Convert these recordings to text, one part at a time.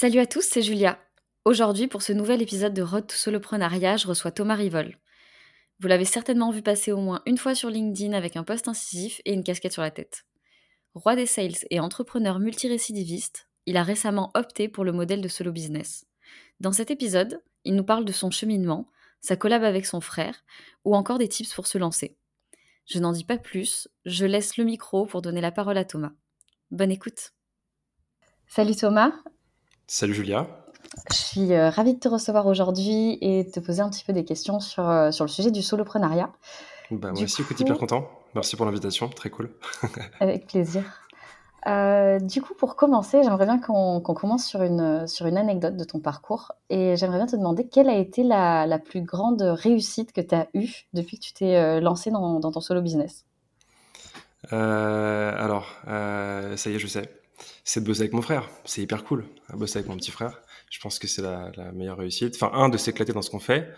Salut à tous, c'est Julia. Aujourd'hui, pour ce nouvel épisode de Road to Soloprenariat, je reçois Thomas Rivol. Vous l'avez certainement vu passer au moins une fois sur LinkedIn avec un poste incisif et une casquette sur la tête. Roi des sales et entrepreneur multirécidiviste, il a récemment opté pour le modèle de solo business. Dans cet épisode, il nous parle de son cheminement, sa collab avec son frère, ou encore des tips pour se lancer. Je n'en dis pas plus, je laisse le micro pour donner la parole à Thomas. Bonne écoute. Salut Thomas, Salut Julia. Je suis euh, ravie de te recevoir aujourd'hui et de te poser un petit peu des questions sur, euh, sur le sujet du soloprenariat. Bah, moi aussi, écoute, hyper content. Merci pour l'invitation, très cool. avec plaisir. Euh, du coup, pour commencer, j'aimerais bien qu'on commence sur une, sur une anecdote de ton parcours. Et j'aimerais bien te demander quelle a été la, la plus grande réussite que tu as eue depuis que tu t'es lancé dans, dans, ton solo business? Alors, ça y est, je sais c'est de bosser avec mon frère. C'est hyper cool, à bosser avec mon petit frère. Je pense que c'est la, meilleure réussite. Enfin, un, de s'éclater dans ce qu'on fait.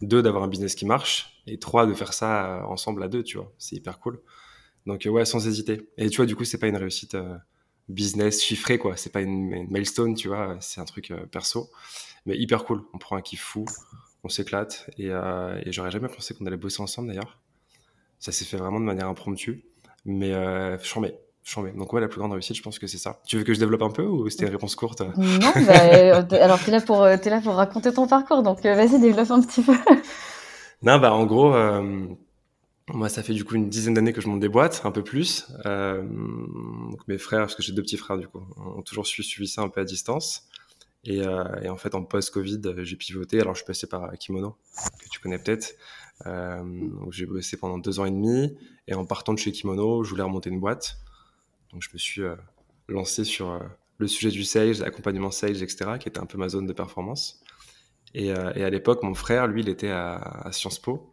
Deux, d'avoir un business qui marche. Et trois, de faire ça euh, ensemble à deux, tu vois. C'est hyper cool. Donc, euh, ouais, sans hésiter. Et tu vois, du coup, c'est pas une réussite euh, business chiffrée, quoi. C'est pas une, milestone, tu vois. C'est un truc perso. Mais hyper cool. On prend un kiff fou. On s'éclate. Et, j'aurais jamais pensé qu'on allait bosser ensemble, d'ailleurs. Ça s'est fait vraiment de manière impromptue. Mais mets. Donc ouais, la plus grande réussite, je pense que c'est ça. Tu veux que je développe un peu ou c'était une réponse courte? Non, bah, euh, alors tu es, là pour, es là pour raconter ton parcours, donc euh, vas-y, développe un petit peu. non, bah en gros, euh, moi ça fait du coup une dizaine d'années que je monte des boîtes, un peu plus. donc mes frères, parce que j'ai deux petits frères du coup, ont toujours suivi ça un peu à distance. Et, et en fait, en post-Covid, j'ai pivoté. Alors je suis passé par Kimono, que tu connais peut-être. j'ai bossé pendant deux ans et demi. Et en partant de chez Kimono, je voulais remonter une boîte. Donc je me suis euh, lancé sur euh, le sujet du sales, accompagnement sales, etc., qui était un peu ma zone de performance. Et, euh, à l'époque, mon frère, lui, il était à, Sciences Po.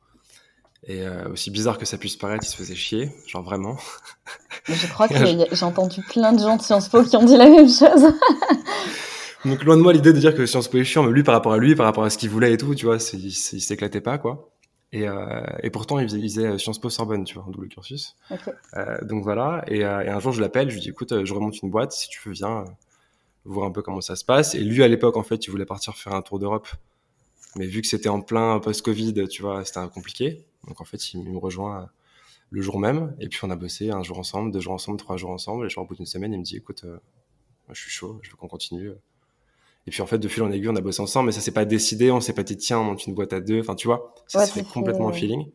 Et aussi bizarre que ça puisse paraître, il se faisait chier, genre vraiment. Je crois que j'ai entendu plein de gens de Sciences Po qui ont dit la même chose. Donc loin de moi l'idée de dire que Sciences Po est chiant, mais lui par rapport à lui, par rapport à ce qu'il voulait et tout, tu vois, il, il s'éclatait pas quoi. Et, euh, et, pourtant, il faisait, il Sciences Po Sorbonne, tu vois, un double cursus. Euh, donc voilà. Et, euh, et, un jour, je l'appelle, je lui dis, écoute, euh, je remonte une boîte, si tu veux, viens voir un peu comment ça se passe. Et lui, à l'époque, en fait, il voulait partir faire un tour d'Europe. Mais vu que c'était en plein post-Covid, tu vois, c'était compliqué. Donc en fait, il me rejoint le jour même. Et puis on a bossé un jour ensemble, deux jours ensemble, trois jours ensemble. Et je au bout d'une semaine, il me dit, écoute, je suis chaud, je veux qu'on continue. Et puis en fait, de fil en aiguille, on a bossé ensemble, mais ça s'est pas décidé. On s'est pas dit tiens, on monte une boîte à deux. Enfin, tu vois, ça s'est fait complètement au feeling.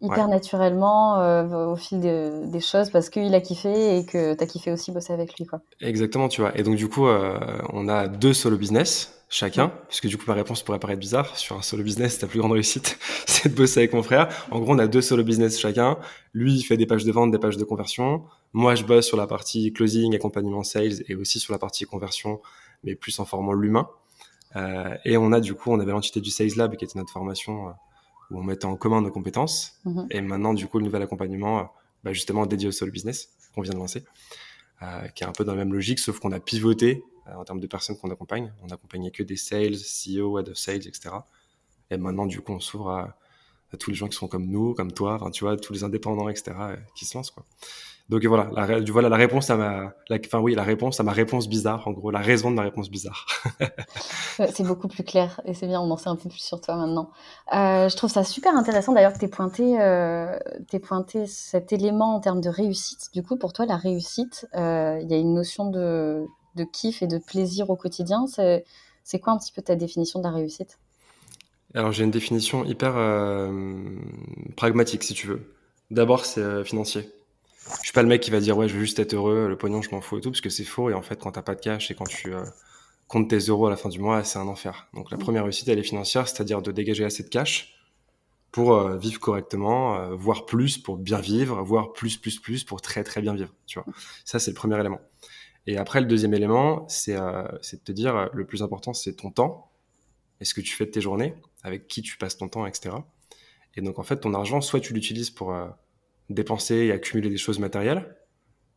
Hyper naturellement euh, au fil des choses parce qu'il a kiffé et que tu as kiffé aussi bosser avec lui. Quoi. Exactement, tu vois. Et donc, du coup, euh, on a deux solo business chacun, puisque du coup, ma réponse pourrait paraître bizarre. Sur un solo business, ta plus grande réussite, c'est de bosser avec mon frère. En gros, on a deux solo business chacun. Lui, il fait des pages de vente, des pages de conversion. Moi, je bosse sur la partie closing, accompagnement sales et aussi sur la partie conversion mais plus en formant l'humain. Euh, et on a du coup, on avait l'entité du Sales Lab qui était notre formation euh, où on mettait en commun nos compétences. Mhm. Et maintenant, du coup, le nouvel accompagnement, euh, bah, justement dédié au solo business qu'on vient de lancer, qui est un peu dans la même logique, sauf qu'on a pivoté en termes de personnes qu'on accompagne. On n'accompagnait que des sales, CEO, head of sales, etc. Et maintenant, du coup, on s'ouvre à, à, tous les gens qui sont comme nous, comme toi, tu vois, tous les indépendants, etc., qui se lancent. Donc voilà, la, voilà la réponse à ma, enfin oui, la réponse à ma réponse bizarre, en gros, la raison de ma réponse bizarre. c'est beaucoup plus clair et c'est bien, on en sait un peu plus sur toi maintenant. Euh, je trouve ça super intéressant d'ailleurs que tu aies pointé, euh, pointé cet élément en termes de réussite. Du coup, pour toi, la réussite, euh, il y a une notion de kiff et de plaisir au quotidien. C'est quoi un petit peu ta définition de la réussite? Alors j'ai une définition hyper pragmatique si tu veux. D'abord, c'est financier. Je suis pas le mec qui va dire ouais je veux juste être heureux le pognon je m'en fous et tout parce que c'est faux. Et en fait quand t'as pas de cash et quand tu euh, comptes tes euros à la fin du mois c'est un enfer. Donc la première réussite elle est financière c'est-à-dire de dégager assez de cash pour euh, vivre correctement euh, voire plus pour bien vivre voire plus plus plus pour très très bien vivre tu vois. Ça c'est le premier élément. Et après le deuxième élément c'est de te dire le plus important c'est ton temps est ce que tu fais de tes journées avec qui tu passes ton temps etc et donc en fait ton argent soit tu l'utilises pour dépenser et accumuler des choses matérielles,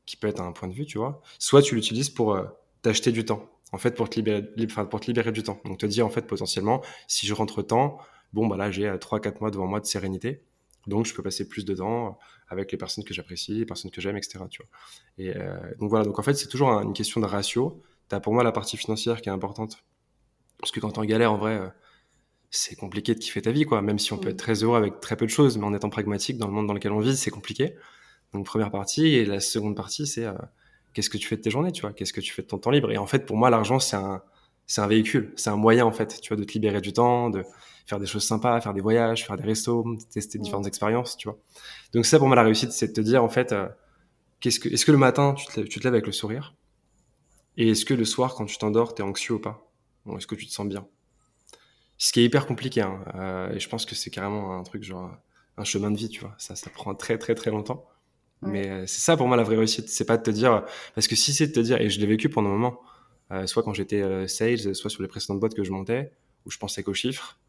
qui peut être un point de vue, tu vois. Soit tu l'utilises pour euh, t'acheter du temps, en fait, pour te, libérer, pour te libérer du temps. Donc te dire, en fait, potentiellement, si je rentre temps, bon, bah là, j'ai 3-4 euh, mois devant moi de sérénité. Donc, je peux passer plus de temps avec les personnes que j'apprécie, les personnes que j'aime, etc. Tu vois. Et euh, donc voilà. Donc en fait, c'est toujours une question de ratio. tu as pour moi la partie financière qui est importante. Parce que quand tu en galère, en vrai, c'est compliqué de kiffer ta vie, quoi. Même si on peut être très heureux avec très peu de choses, mais en étant pragmatique dans le monde dans lequel on vit, c'est compliqué. Donc, première partie. Et la seconde partie, c'est qu'est-ce que tu fais de tes journées, tu vois? Qu'est-ce que tu fais de ton temps libre? Et en fait, pour moi, l'argent, c'est un, c'est un véhicule, c'est un moyen, en fait, tu vois, de te libérer du temps, de faire des choses sympas, faire des voyages, faire des restos, tester différentes expériences, tu vois. Donc ça, pour moi, la réussite, c'est de te dire, en fait, euh, qu'est-ce que, est-ce que le matin, tu te, tu te lèves avec le sourire? Et est-ce que le soir, quand tu t'endors, tu es anxieux ou pas? Ou Est-ce que tu te sens bien? Ce qui est hyper compliqué, hein, euh, et je pense que c'est carrément un truc, genre, un chemin de vie, tu vois. Ça, ça prend très, très, très longtemps. Mais euh, c'est ça, pour moi, la vraie réussite. C'est pas de te dire, parce que si c'est de te dire, et je l'ai vécu pendant un moment, soit quand j'étais sales, soit sur les précédentes boîtes que je montais, où je pensais qu'aux chiffres,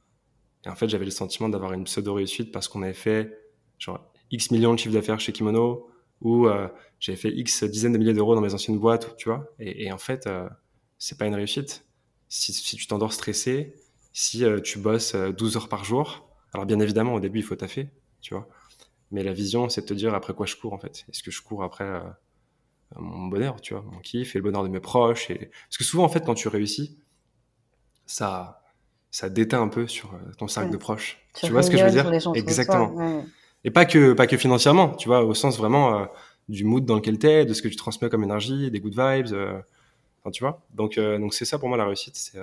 et en fait, j'avais le sentiment d'avoir une pseudo-réussite parce qu'on avait fait genre X millions de chiffres d'affaires chez Kimono ou euh, j'avais fait X dizaines de milliers d'euros dans mes anciennes boîtes, tu vois. Et, en fait, euh, c'est pas une réussite. Si, si tu t'endors stressé, si euh, tu bosses 12 heures par jour, alors bien évidemment, au début, il faut taffer, tu vois. Mais la vision, c'est de te dire après quoi je cours, en fait? Est-ce que je cours après mon bonheur, tu vois, mon kiff et le bonheur de mes proches et... Parce que souvent, en fait, quand tu réussis, ça ça déteint un peu sur euh, ton cercle de proches. Tu, vois ce que je veux dire? Exactement. Et pas que pas que financièrement, tu vois, au sens vraiment euh, du mood dans lequel tu es, de ce que tu transmets comme énergie, des good vibes. Euh, tu vois. Donc donc c'est ça pour moi la réussite, c'est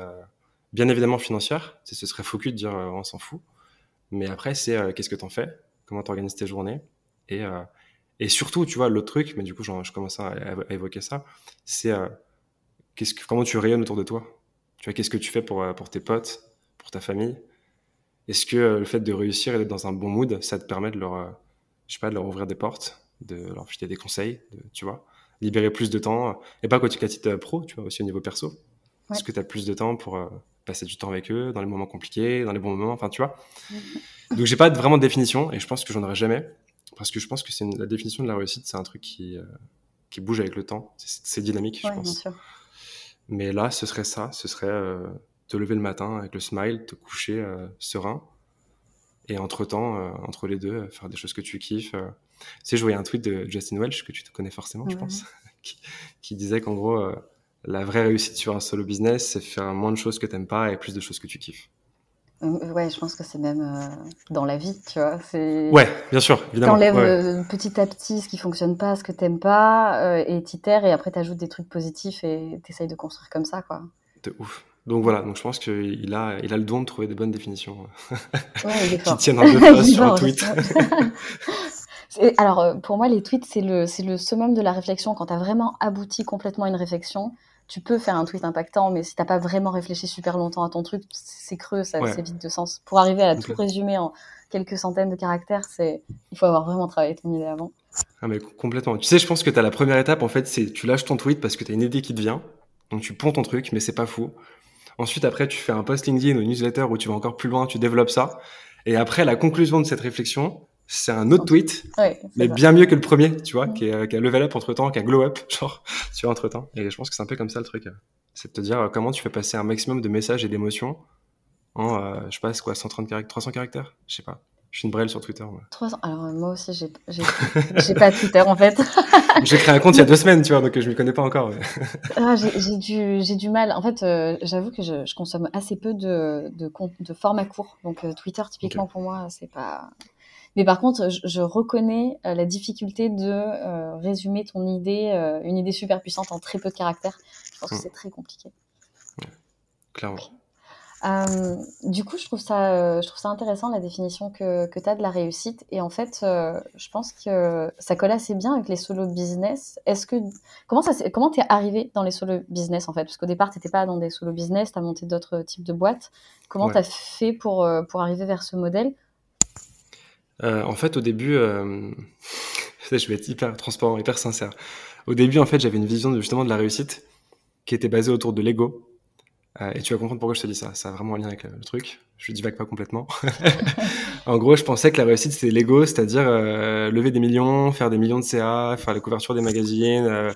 bien évidemment financière. Ce serait faux de dire on s'en fout. Mais après c'est qu'est-ce que tu en fais, comment tu organises tes journées? Et et surtout, tu vois, l'autre truc, mais du coup, je commence à, évoquer ça, c'est qu'est-ce que, comment tu rayonnes autour de toi? Tu vois, qu'est-ce que tu fais pour, pour tes potes, pour ta famille? Est-ce que euh, le fait de réussir et d'être dans un bon mood, ça te permet de leur, euh, je sais pas, de leur ouvrir des portes, de leur filer des conseils, de, tu vois, libérer plus de temps, et pas quand tu titre pro, tu vois, aussi au niveau perso. Est-ce que tu as plus de temps pour euh, passer du temps avec eux dans les moments compliqués, dans les bons moments, enfin, tu vois. Mm-hmm. Donc, j'ai pas vraiment de définition, et je pense que j'en aurai jamais, parce que je pense que c'est la définition de la réussite, c'est un truc qui, qui bouge avec le temps, c'est dynamique, je pense. Mais là, ce serait ça, ce serait te lever le matin avec le smile, te coucher euh, serein. Et entre-temps, euh, entre les deux, faire des choses que tu kiffes. Euh. Tu sais, je voyais un tweet de Justin Welch, que tu te connais forcément, je pense, qui, disait qu'en gros, la vraie réussite sur un solo business, c'est faire moins de choses que t'aimes pas et plus de choses que tu kiffes. Ouais, je pense que c'est même dans la vie, tu vois. Ouais, bien sûr, évidemment. T'enlèves petit à petit ce qui fonctionne pas, ce que t'aimes pas, et t'itères, et après t'ajoutes des trucs positifs et t'essayes de construire comme ça, quoi. De ouf. Donc voilà, donc je pense qu'il a, il a le don de trouver des bonnes définitions ouais, qui tiennent en deux phrases sur un tweet. Alors euh, pour moi, les tweets, c'est le, c'est le summum de la réflexion. Quand tu as vraiment abouti complètement à une réflexion, tu peux faire un tweet impactant, mais si t'as pas vraiment réfléchi super longtemps à ton truc, c'est creux, ça, c'est vide de sens. Pour arriver à tout résumer en quelques centaines de caractères, c'est, il faut avoir vraiment travaillé ton idée avant. Ah mais complètement. Tu sais, je pense que tu as la première étape, en fait, c'est tu lâches ton tweet parce que tu as une idée qui te vient. Donc tu ponds ton truc, mais c'est pas fou. Ensuite, après, tu fais un post LinkedIn ou newsletter où tu vas encore plus loin, tu développes ça. Et après, la conclusion de cette réflexion, c'est un autre tweet, mais bien mieux que le premier, tu vois, qui, a, qui a level up entre temps, qui a glow up, genre, tu vois, entre temps. Et je pense que c'est un peu comme ça le truc. C'est de te dire euh, comment tu fais passer un maximum de messages et d'émotions en, euh, je sais pas, quoi, 130 caractères, 300 caractères, je sais pas. Je suis une brêle sur Twitter. 300. Alors, moi aussi, j'ai, j'ai, pas Twitter, en fait. j'ai créé un compte il y a deux semaines, tu vois, donc je m'y connais pas encore. ah, j'ai, du, j'ai du mal. En fait, euh, j'avoue que je, je, consomme assez peu de, de, de format court. Donc, euh, Twitter, typiquement, pour moi, c'est pas. Mais par contre, je, je reconnais euh, la difficulté de résumer ton idée, une idée super puissante en très peu de caractères. Je pense que hmm. c'est très compliqué. Ouais, clairement. Euh, du coup, je trouve ça, euh, je trouve ça intéressant la définition que, que tu as de la réussite. Et en fait, euh, je pense que ça colle assez bien avec les solo business. Est-ce que comment ça, comment t'es arrivé dans les solo business en fait? Parce qu'au départ, t'étais pas dans des solo business, tu as monté d'autres types de boîtes. Comment tu as fait pour pour arriver vers ce modèle? En fait, au début, je vais être hyper transparent, hyper sincère. Au début, en fait, j'avais une vision de, justement de la réussite qui était basée autour de l'ego euh, et tu vas comprendre pourquoi je te dis ça. Ça a vraiment un lien avec le, truc. Je divague pas complètement. en gros, je pensais que la réussite, c'était l'ego, c'est-à-dire euh, lever des millions, faire des millions de CA, faire la couverture des magazines, euh,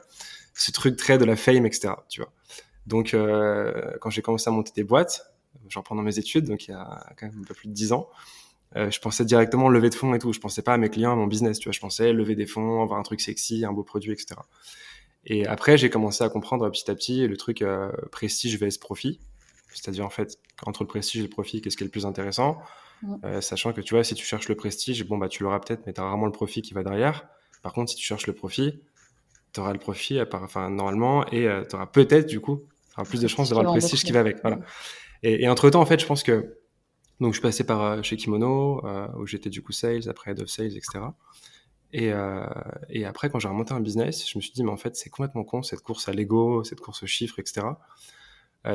ce truc très de la fame, etc. Tu vois. Donc, quand j'ai commencé à monter des boîtes, genre pendant mes études, donc il y a quand même un peu plus de 10 ans, je pensais directement lever de fonds et tout. Je pensais pas à mes clients, à mon business. Tu vois, je pensais lever des fonds, avoir un truc sexy, un beau produit, etc. Et après, j'ai commencé à comprendre petit à petit le truc euh, prestige vs profit. C'est-à-dire, en fait, entre le prestige et le profit, qu'est-ce qui est le plus intéressant? Euh, Sachant que, tu vois, si tu cherches le prestige, bon, bah, tu l'auras peut-être, mais tu as rarement le profit qui va derrière. Par contre, si tu cherches le profit, tu auras le profit, enfin, normalement, et tu auras peut-être, du coup, tu plus de chances d'avoir le prestige qui va avec. Voilà. Et, et entre-temps, en fait, je pense que donc je suis passé par euh, chez Kimono, euh, où j'étais du coup sales, après head of sales, etc. Et, euh, et après, quand j'ai remonté un business, je me suis dit, mais en fait, c'est complètement con cette course à l'ego, cette course aux chiffres, etc.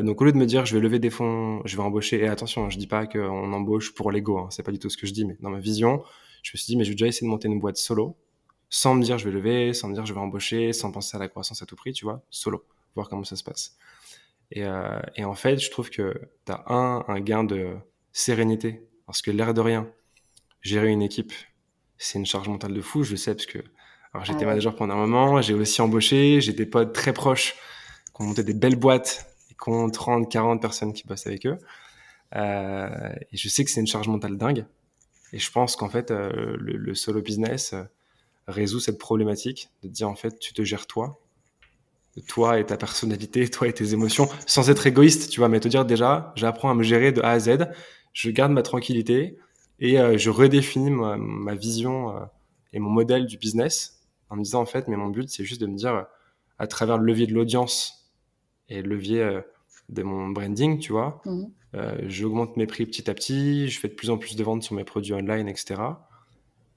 Donc au lieu de me dire, je vais lever des fonds, je vais embaucher, et attention, je dis pas qu'on embauche pour l'ego, hein, c'est pas du tout ce que je dis, mais dans ma vision, je me suis dit, mais je vais déjà essayer de monter une boîte solo, sans me dire je vais lever, sans me dire je vais embaucher, sans penser à la croissance à tout prix, tu vois, solo, voir comment ça se passe. Et, et en fait, je trouve que tu as un, un gain de sérénité. Parce que l'air de rien, gérer une équipe, c'est une charge mentale de fou, je sais, parce que alors j'étais Ah ouais. manager pendant un moment, j'ai aussi embauché, j'ai des potes très proches qui ont monté des belles boîtes et qui ont 30, 40 personnes qui bossent avec eux. Euh, et je sais que c'est une charge mentale dingue. Et je pense qu'en fait, euh, le, le solo business euh, résout cette problématique de dire en fait, tu te gères toi, toi et ta personnalité, toi et tes émotions, sans être égoïste, tu vois, mais te dire déjà, j'apprends à me gérer de A à Z, je garde ma tranquillité et euh, je redéfinis ma, ma vision euh, et mon modèle du business en me disant en fait, mais mon but c'est juste de me dire euh, à travers le levier de l'audience et le levier euh, de mon branding, tu vois, euh, j'augmente mes prix petit à petit, je fais de plus en plus de ventes sur mes produits online, etc.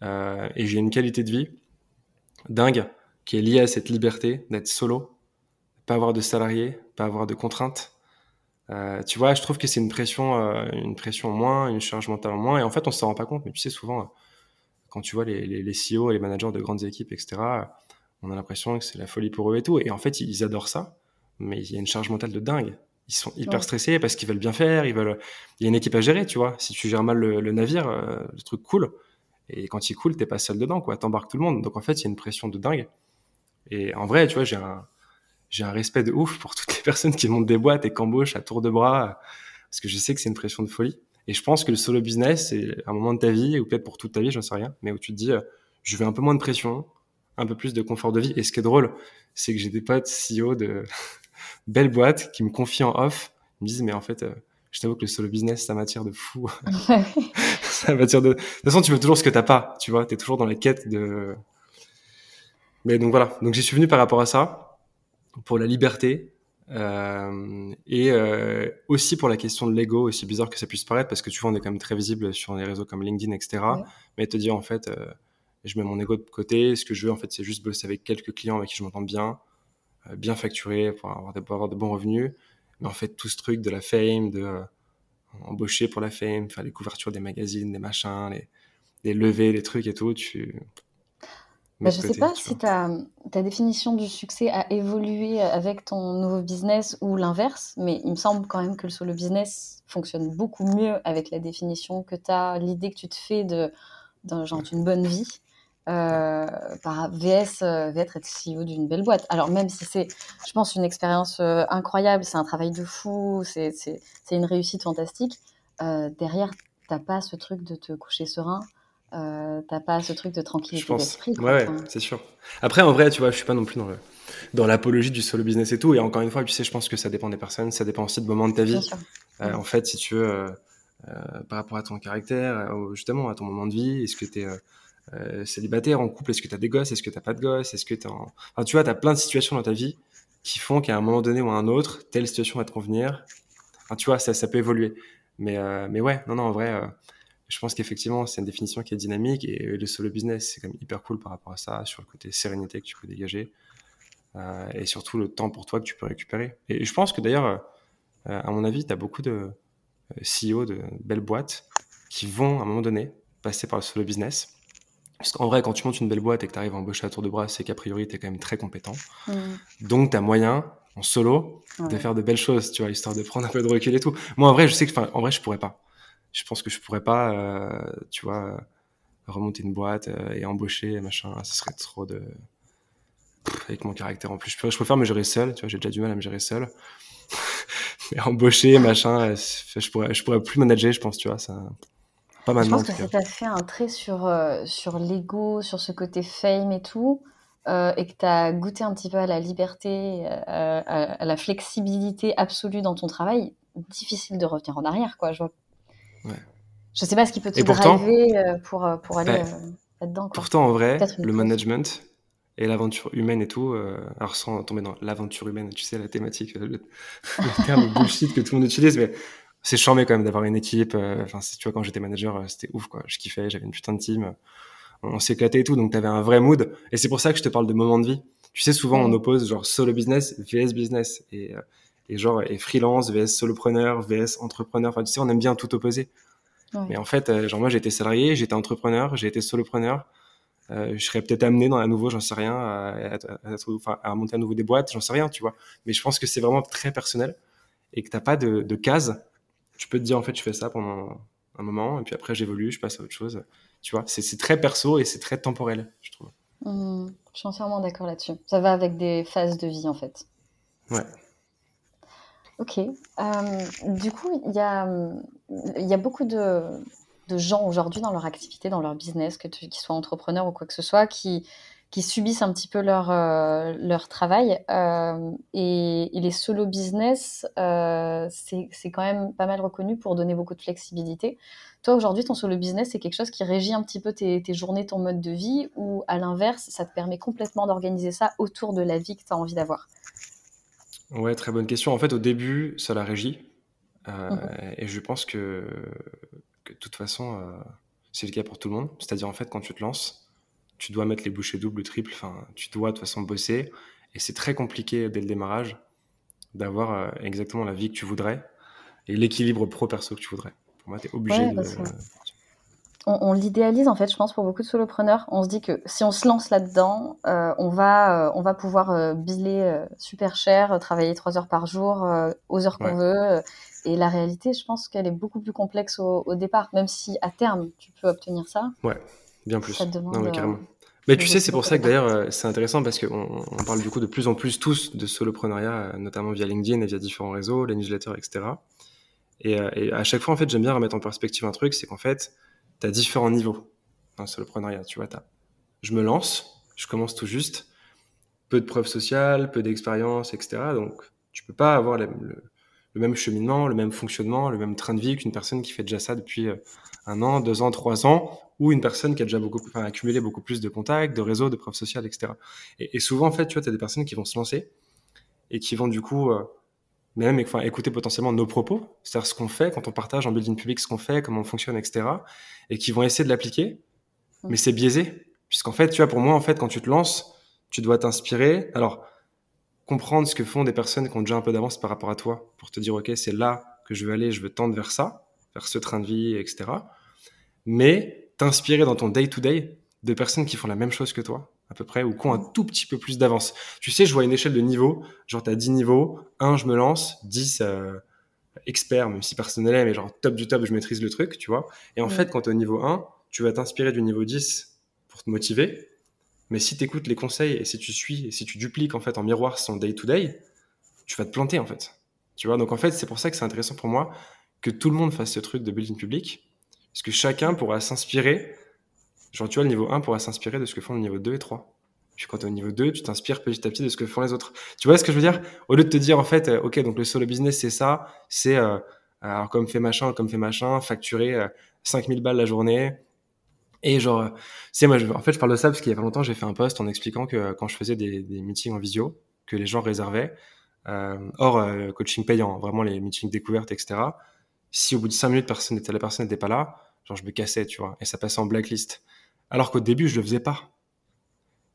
Et j'ai une qualité de vie dingue qui est liée à cette liberté d'être solo, pas avoir de salariés, pas avoir de contraintes. Euh, tu vois, je trouve que c'est une pression, euh, une pression moins, une charge mentale en moins. Et en fait, on s'en rend pas compte. Mais tu sais, souvent, euh, quand tu vois les, les, les CEO et les managers de grandes équipes, etc., on a l'impression que c'est la folie pour eux et tout. Et en fait, ils adorent ça. Mais il y a une charge mentale de dingue. Ils sont hyper Ouais. stressés parce qu'ils veulent bien faire. Ils veulent. Il y a une équipe à gérer, tu vois. Si tu gères mal le, le navire, euh, le truc coule. Et quand il coule, t'es pas seul dedans, quoi. T'embarques tout le monde. Donc en fait, il y a une pression de dingue. Et en vrai, tu vois, j'ai un, j'ai un respect de ouf pour toutes les personnes qui montent des boîtes et qui embauchent à tour de bras, parce que je sais que c'est une pression de folie. Et je pense que le solo business, c'est un moment de ta vie, ou peut-être pour toute ta vie, j'en sais rien, mais où tu te dis, euh, je veux un peu moins de pression, un peu plus de confort de vie. Et ce qui est drôle, c'est que j'ai des potes CEO de belles boîtes qui me confient en off, ils me disent, mais en fait, euh, je t'avoue que le solo business, ça m'attire de fou. ça m'attire de... De toute façon, tu veux toujours ce que t'as pas, tu vois, t'es toujours dans la quête de... Mais donc voilà, donc j'y suis venu par rapport à ça, pour la liberté, euh, et euh, aussi pour la question de l'ego, aussi bizarre que ça puisse paraître, parce que tu vois, on est quand même très visible sur les réseaux comme LinkedIn, etc. Ouais. Mais te dire, en fait, euh, je mets mon ego de côté, ce que je veux, en fait, c'est juste bosser avec quelques clients avec qui je m'entends bien, bien facturer, pour avoir, de, pour avoir de bons revenus. Mais en fait, tout ce truc de la fame, de embaucher pour la fame, faire les couvertures des magazines, des machins, les, les levées, les trucs et tout, tu... Bah, je de sais pas tu si ta, ta définition du succès a évolué avec ton nouveau business ou l'inverse, mais il me semble quand même que le solo business fonctionne beaucoup mieux avec la définition que tu as, l'idée que tu te fais de, d'un genre d'une bonne vie, euh, par VS, euh, VS être CEO d'une belle boîte. Alors même si c'est, je pense, une expérience euh, incroyable, c'est un travail de fou, c'est, c'est, c'est une réussite fantastique, euh, derrière, t'as pas ce truc de te coucher serein, euh, t'as pas ce truc de tranquillité d'esprit. Ouais, c'est sûr. Après, en vrai, tu vois, je suis pas non plus dans le dans l'apologie du solo business et tout. Et encore une fois, tu sais, je pense que ça dépend des personnes, ça dépend aussi de moments de ta vie. Euh, en fait, si tu veux, euh, par rapport à ton caractère, justement, à ton moment de vie, est-ce que tu es célibataire, en couple, est-ce que tu as des gosses, est-ce que tu pas de gosses, est-ce que tu en... Enfin, tu vois, tu as plein de situations dans ta vie qui font qu'à un moment donné ou à un autre, telle situation va te convenir. Enfin, tu vois, ça, ça peut évoluer. Mais, mais ouais, non, non, en vrai, je pense qu'effectivement, c'est une définition qui est dynamique et le solo business, c'est quand même hyper cool par rapport à ça, sur le côté sérénité que tu peux dégager euh, et surtout le temps pour toi que tu peux récupérer. Et je pense que d'ailleurs, euh, à mon avis, tu as beaucoup de euh, CEO de belles boîtes qui vont, à un moment donné, passer par le solo business. Parce qu'en vrai, quand tu montes une belle boîte et que tu arrives à embaucher à tour de bras, c'est qu'a priori, tu es quand même très compétent. Mm. Donc, tu as moyen, en solo, de faire de belles choses, tu vois, histoire de prendre un peu de recul et tout. Moi, en vrai, je sais que, en vrai, je pourrais pas. Je pense que je pourrais pas, euh, tu vois, remonter une boîte euh, et embaucher, machin. Ce serait trop de. Pff, avec mon caractère en plus. Je préfère, je préfère me gérer seul, tu vois, j'ai déjà du mal à me gérer seul. Mais embaucher, machin, euh, je pourrais, je pourrais plus manager, je pense, tu vois, ça. Pas Je maintenant, en pense que tu as fait un trait sur, euh, sur l'ego, sur ce côté fame et tout, euh, et que tu as goûté un petit peu à la liberté, à, la flexibilité absolue dans ton travail, difficile de revenir en arrière, quoi. Je vois. Je sais pas ce qui peut te driver pour, pour aller ben, là-dedans. Pourtant, en vrai, le management et l'aventure humaine et tout, alors sans tomber dans l'aventure humaine, tu sais, la thématique, le, le terme bullshit que tout le monde utilise, mais c'est charmé quand même d'avoir une équipe. Euh, enfin, tu vois, quand j'étais manager, euh, c'était ouf, quoi. Je kiffais, j'avais une putain de team. On, s'éclatait et tout, donc t'avais un vrai mood. Et c'est pour ça que je te parle de moments de vie. Tu sais, souvent, on oppose genre solo business, VS business. Et, euh, et genre, et freelance, VS solopreneur, VS entrepreneur. Enfin, tu sais, on aime bien tout opposer. Mais en fait, genre, moi, j'étais salarié, j'étais entrepreneur, j'ai été solopreneur. je serais peut-être amené dans un nouveau, j'en sais rien, à, à, à, monter à nouveau des boîtes, j'en sais rien, tu vois. Mais je pense que c'est vraiment très personnel et que t'as pas de, de case tu peux te dire en fait je fais ça pendant un moment et puis après j'évolue, je passe à autre chose. Tu vois, c'est très perso et c'est très temporel, je trouve. Mmh, je suis entièrement d'accord là-dessus. Ça va avec des phases de vie en fait. Ouais. Ok. Euh, du coup, il y a, beaucoup de, gens aujourd'hui dans leur activité, dans leur business, que qu'ils soient entrepreneurs ou quoi que ce soit, qui, subissent un petit peu leur, euh, travail. Euh, et, les solo business, c'est quand même pas mal reconnu pour donner beaucoup de flexibilité. Toi, aujourd'hui, ton solo business, c'est quelque chose qui régit un petit peu tes, tes, journées, ton mode de vie, ou à l'inverse, ça te permet complètement d'organiser ça autour de la vie que tu as envie d'avoir? Ouais, très bonne question. En fait, au début, ça la régit. Mmh et je pense que, que de toute façon, c'est le cas pour tout le monde. C'est-à-dire, en fait, quand tu te lances, tu dois mettre les bouchées doubles, triples, enfin, tu dois de toute façon bosser. Et c'est très compliqué dès le démarrage d'avoir euh, exactement la vie que tu voudrais et l'équilibre pro-perso que tu voudrais. Pour moi, tu es obligé de. On, l'idéalise en fait, je pense, pour beaucoup de solopreneurs. On se dit que si on se lance là-dedans, euh, on, va, euh, on va pouvoir biller super cher, travailler trois heures par jour, aux heures qu'on veut. et la réalité, je pense qu'elle est beaucoup plus complexe au, au, départ, même si à terme, tu peux obtenir ça. Ouais. Bien plus. non, mais carrément. Euh, mais tu sais, c'est pour ça que d'ailleurs, euh, c'est intéressant parce qu'on on parle du coup de plus en plus tous de soloprenariat, euh, notamment via LinkedIn et via différents réseaux, les newsletters, etc. Et, et à chaque fois, en fait, j'aime bien remettre en perspective un truc, c'est qu'en fait, tu as différents niveaux dans soloprenariat. Tu vois, as, je me lance, je commence tout juste, peu de preuves sociales, peu d'expérience, etc. Donc, tu peux pas avoir le, même cheminement, le même fonctionnement, le même train de vie qu'une personne qui fait déjà ça depuis un an, deux ans, trois ans, ou une personne qui a déjà beaucoup, enfin, accumulé beaucoup plus de contacts, de réseaux, de preuves sociales, etc. Et, souvent, en fait, tu vois, tu as des personnes qui vont se lancer et qui vont du coup, euh, même enfin, écouter potentiellement nos propos, c'est-à-dire ce qu'on fait quand on partage en building public, ce qu'on fait, comment on fonctionne, etc. Et qui vont essayer de l'appliquer, mais c'est biaisé. Puisqu'en fait, tu vois, pour moi, en fait, quand tu te lances, tu dois t'inspirer. Alors, comprendre ce que font des personnes qui ont déjà un peu d'avance par rapport à toi pour te dire, OK, c'est là que je veux aller, je veux tendre vers ça, vers ce train de vie, etc. Mais t'inspirer dans ton day-to-day de personnes qui font la même chose que toi, à peu près, ou qui ont un tout petit peu plus d'avance. Tu sais, je vois une échelle de niveau, genre tu as 10 niveaux, 1 je me lance, 10 euh, expert, même si personne n'est mais genre top du top, je maîtrise le truc, tu vois. Et en fait, quand tu es au niveau 1, tu vas t'inspirer du niveau 10 pour te motiver, mais si tu écoutes les conseils et si tu suis et si tu dupliques en fait en miroir son day-to-day, tu vas te planter en fait. Tu vois, donc en fait, c'est pour ça que c'est intéressant pour moi que tout le monde fasse ce truc de building public, parce que chacun pourra s'inspirer, genre tu vois, le niveau 1 pourra s'inspirer de ce que font le niveau 2 et 3. Puis quand tu es au niveau 2, tu t'inspires petit à petit de ce que font les autres. Tu vois ce que je veux dire? Au lieu de te dire, en fait, euh, ok, donc le solo business, c'est ça, c'est, euh, alors comme fait machin, comme fait machin, facturer 5000 euh, balles la journée. Et genre, c'est moi, je, en fait, je parle de ça parce qu'il y a pas longtemps, j'ai fait un post en expliquant que quand je faisais des, des meetings en visio, que les gens réservaient, hors coaching payant, vraiment les meetings découvertes, etc. Si au bout de 5 minutes, personne la personne n'était pas là, Genre, je me cassais, tu vois, et ça passait en blacklist. Alors qu'au début, je le faisais pas.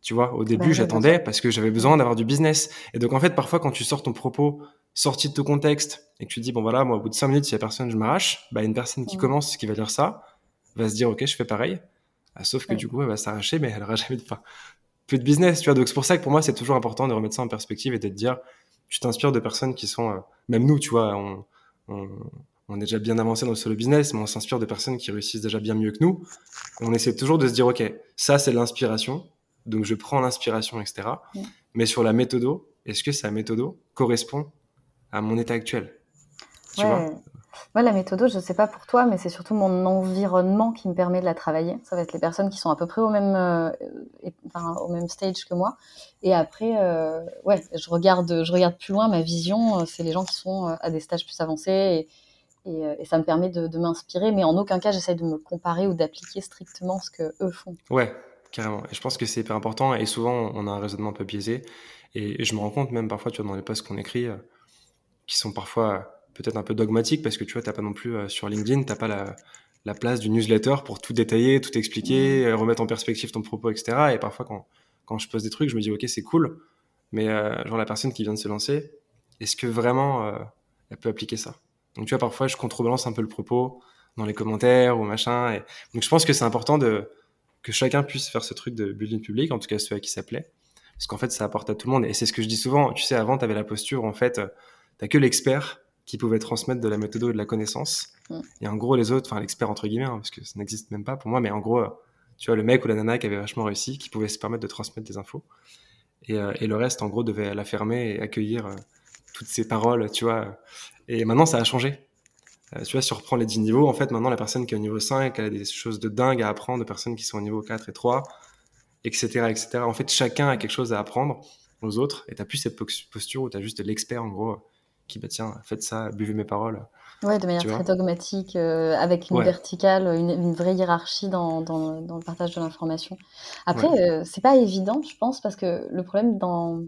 Tu vois, au début, bah j'attendais parce que j'avais besoin d'avoir du business. Et donc, en fait, parfois, quand tu sors ton propos sorti de ton contexte et que tu dis, bon, voilà, moi, au bout de cinq minutes, s'il y a personne, je m'arrache, bah, une personne qui commence, qui va lire ça, va se dire, OK, je fais pareil. Ah, sauf que du coup, elle va s'arracher, mais elle aura jamais de, enfin, peu de business, tu vois. Donc, c'est pour ça que pour moi, c'est toujours important de remettre ça en perspective et de te dire, tu t'inspires de personnes qui sont, euh, même nous, tu vois, on, on, on est déjà bien avancé dans le solo business, mais on s'inspire de personnes qui réussissent déjà bien mieux que nous. On essaie toujours de se dire, OK, ça, c'est l'inspiration. Donc, je prends l'inspiration, etc. Mais sur la méthode, est-ce que sa méthode correspond à mon état actuel? Tu vois? Moi, la méthode, je ne sais pas pour toi, mais c'est surtout mon environnement qui me permet de la travailler. Ça va être les personnes qui sont à peu près au même, euh, enfin, au même stage que moi. Et après, euh, ouais, je regarde, je regarde plus loin. Ma vision, c'est les gens qui sont à des stages plus avancés. Et, et, ça me permet de, de m'inspirer. Mais en aucun cas, j'essaie de me comparer ou d'appliquer strictement ce que eux font. Ouais, carrément. Et je pense que c'est hyper important. Et souvent, on a un raisonnement un peu biaisé. Et, je me rends compte même parfois, tu vois, dans les posts qu'on écrit, qui sont parfois peut-être un peu dogmatique parce que tu vois, t'as pas non plus euh, sur LinkedIn, t'as pas la, la, place du newsletter pour tout détailler, tout expliquer, mmh. remettre en perspective ton propos, etc. Et parfois, quand, quand je pose des trucs, je me dis, ok, c'est cool, mais euh, genre la personne qui vient de se lancer, est-ce que vraiment euh, elle peut appliquer ça? Donc tu vois, parfois, je contrebalance un peu le propos dans les commentaires ou machin. Et... Donc je pense que c'est important de que chacun puisse faire ce truc de building public, en tout cas ceux à qui ça plaît. Parce qu'en fait, ça apporte à tout le monde. Et c'est ce que je dis souvent. Tu sais, avant, tu avais la posture, en fait, t'as que l'expert qui pouvaient transmettre de la méthode et de la connaissance. Mm. Et en gros, les autres, enfin l'expert entre guillemets, hein, parce que ça n'existe même pas pour moi, mais en gros, tu vois, le mec ou la nana qui avait vachement réussi, qui pouvait se permettre de transmettre des infos. Et, euh, et le reste, en gros, devait la fermer et accueillir euh, toutes ces paroles, tu vois. Et maintenant, ça a changé. Euh, tu vois, si on reprend les 10 niveaux, en fait, maintenant, la personne qui est au niveau 5, elle a des choses de dingue à apprendre de personnes qui sont au niveau 4 et 3, etc., etc. En fait, chacun a quelque chose à apprendre aux autres, et t'as plus cette posture où t'as juste l'expert, en gros, qui bah tiens, faites ça, buvez mes paroles. Ouais, de manière très dogmatique, euh, avec une verticale, une, vraie hiérarchie dans, dans, dans, le partage de l'information. Après, euh, c'est pas évident, je pense, parce que le problème dans.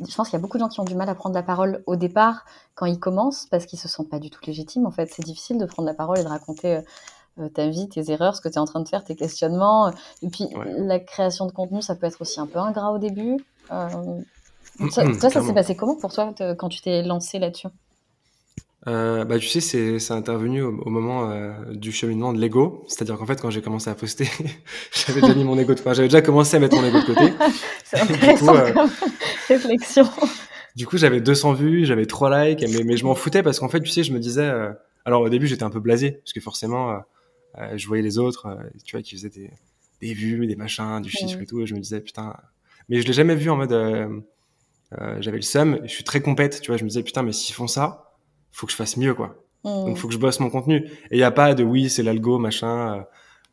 Je pense qu'il y a beaucoup de gens qui ont du mal à prendre la parole au départ quand ils commencent parce qu'ils se sentent pas du tout légitimes. En fait, c'est difficile de prendre la parole et de raconter euh, ta vie, tes erreurs, ce que tu es en train de faire, tes questionnements. Et puis, la création de contenu, ça peut être aussi un peu ingrat au début. Ça, toi, ça s'est passé comment pour toi quand tu t'es lancé là-dessus? Euh, bah, tu sais, c'est, c'est intervenu au, moment euh, du cheminement de l'ego. C'est-à-dire qu'en fait, quand j'ai commencé à poster, j'avais déjà mis mon ego de enfin, j'avais déjà commencé à mettre mon ego de côté. c'est intéressant euh, réflexion. Du coup, j'avais 200 vues, j'avais 3 likes, mais, mais je m'en foutais parce qu'en fait, tu sais, je me disais. alors, au début, j'étais un peu blasé parce que forcément, je voyais les autres, tu vois, qui faisaient des, des vues, des machins, du chiffre et tout, et je me disais, putain. Mais je l'ai jamais vu en mode euh, j'avais le seum, je suis très compète, tu vois, je me disais putain mais s'ils font ça, faut que je fasse mieux quoi. Mmh. Donc faut que je bosse mon contenu. Et il y a pas de oui c'est l'algo machin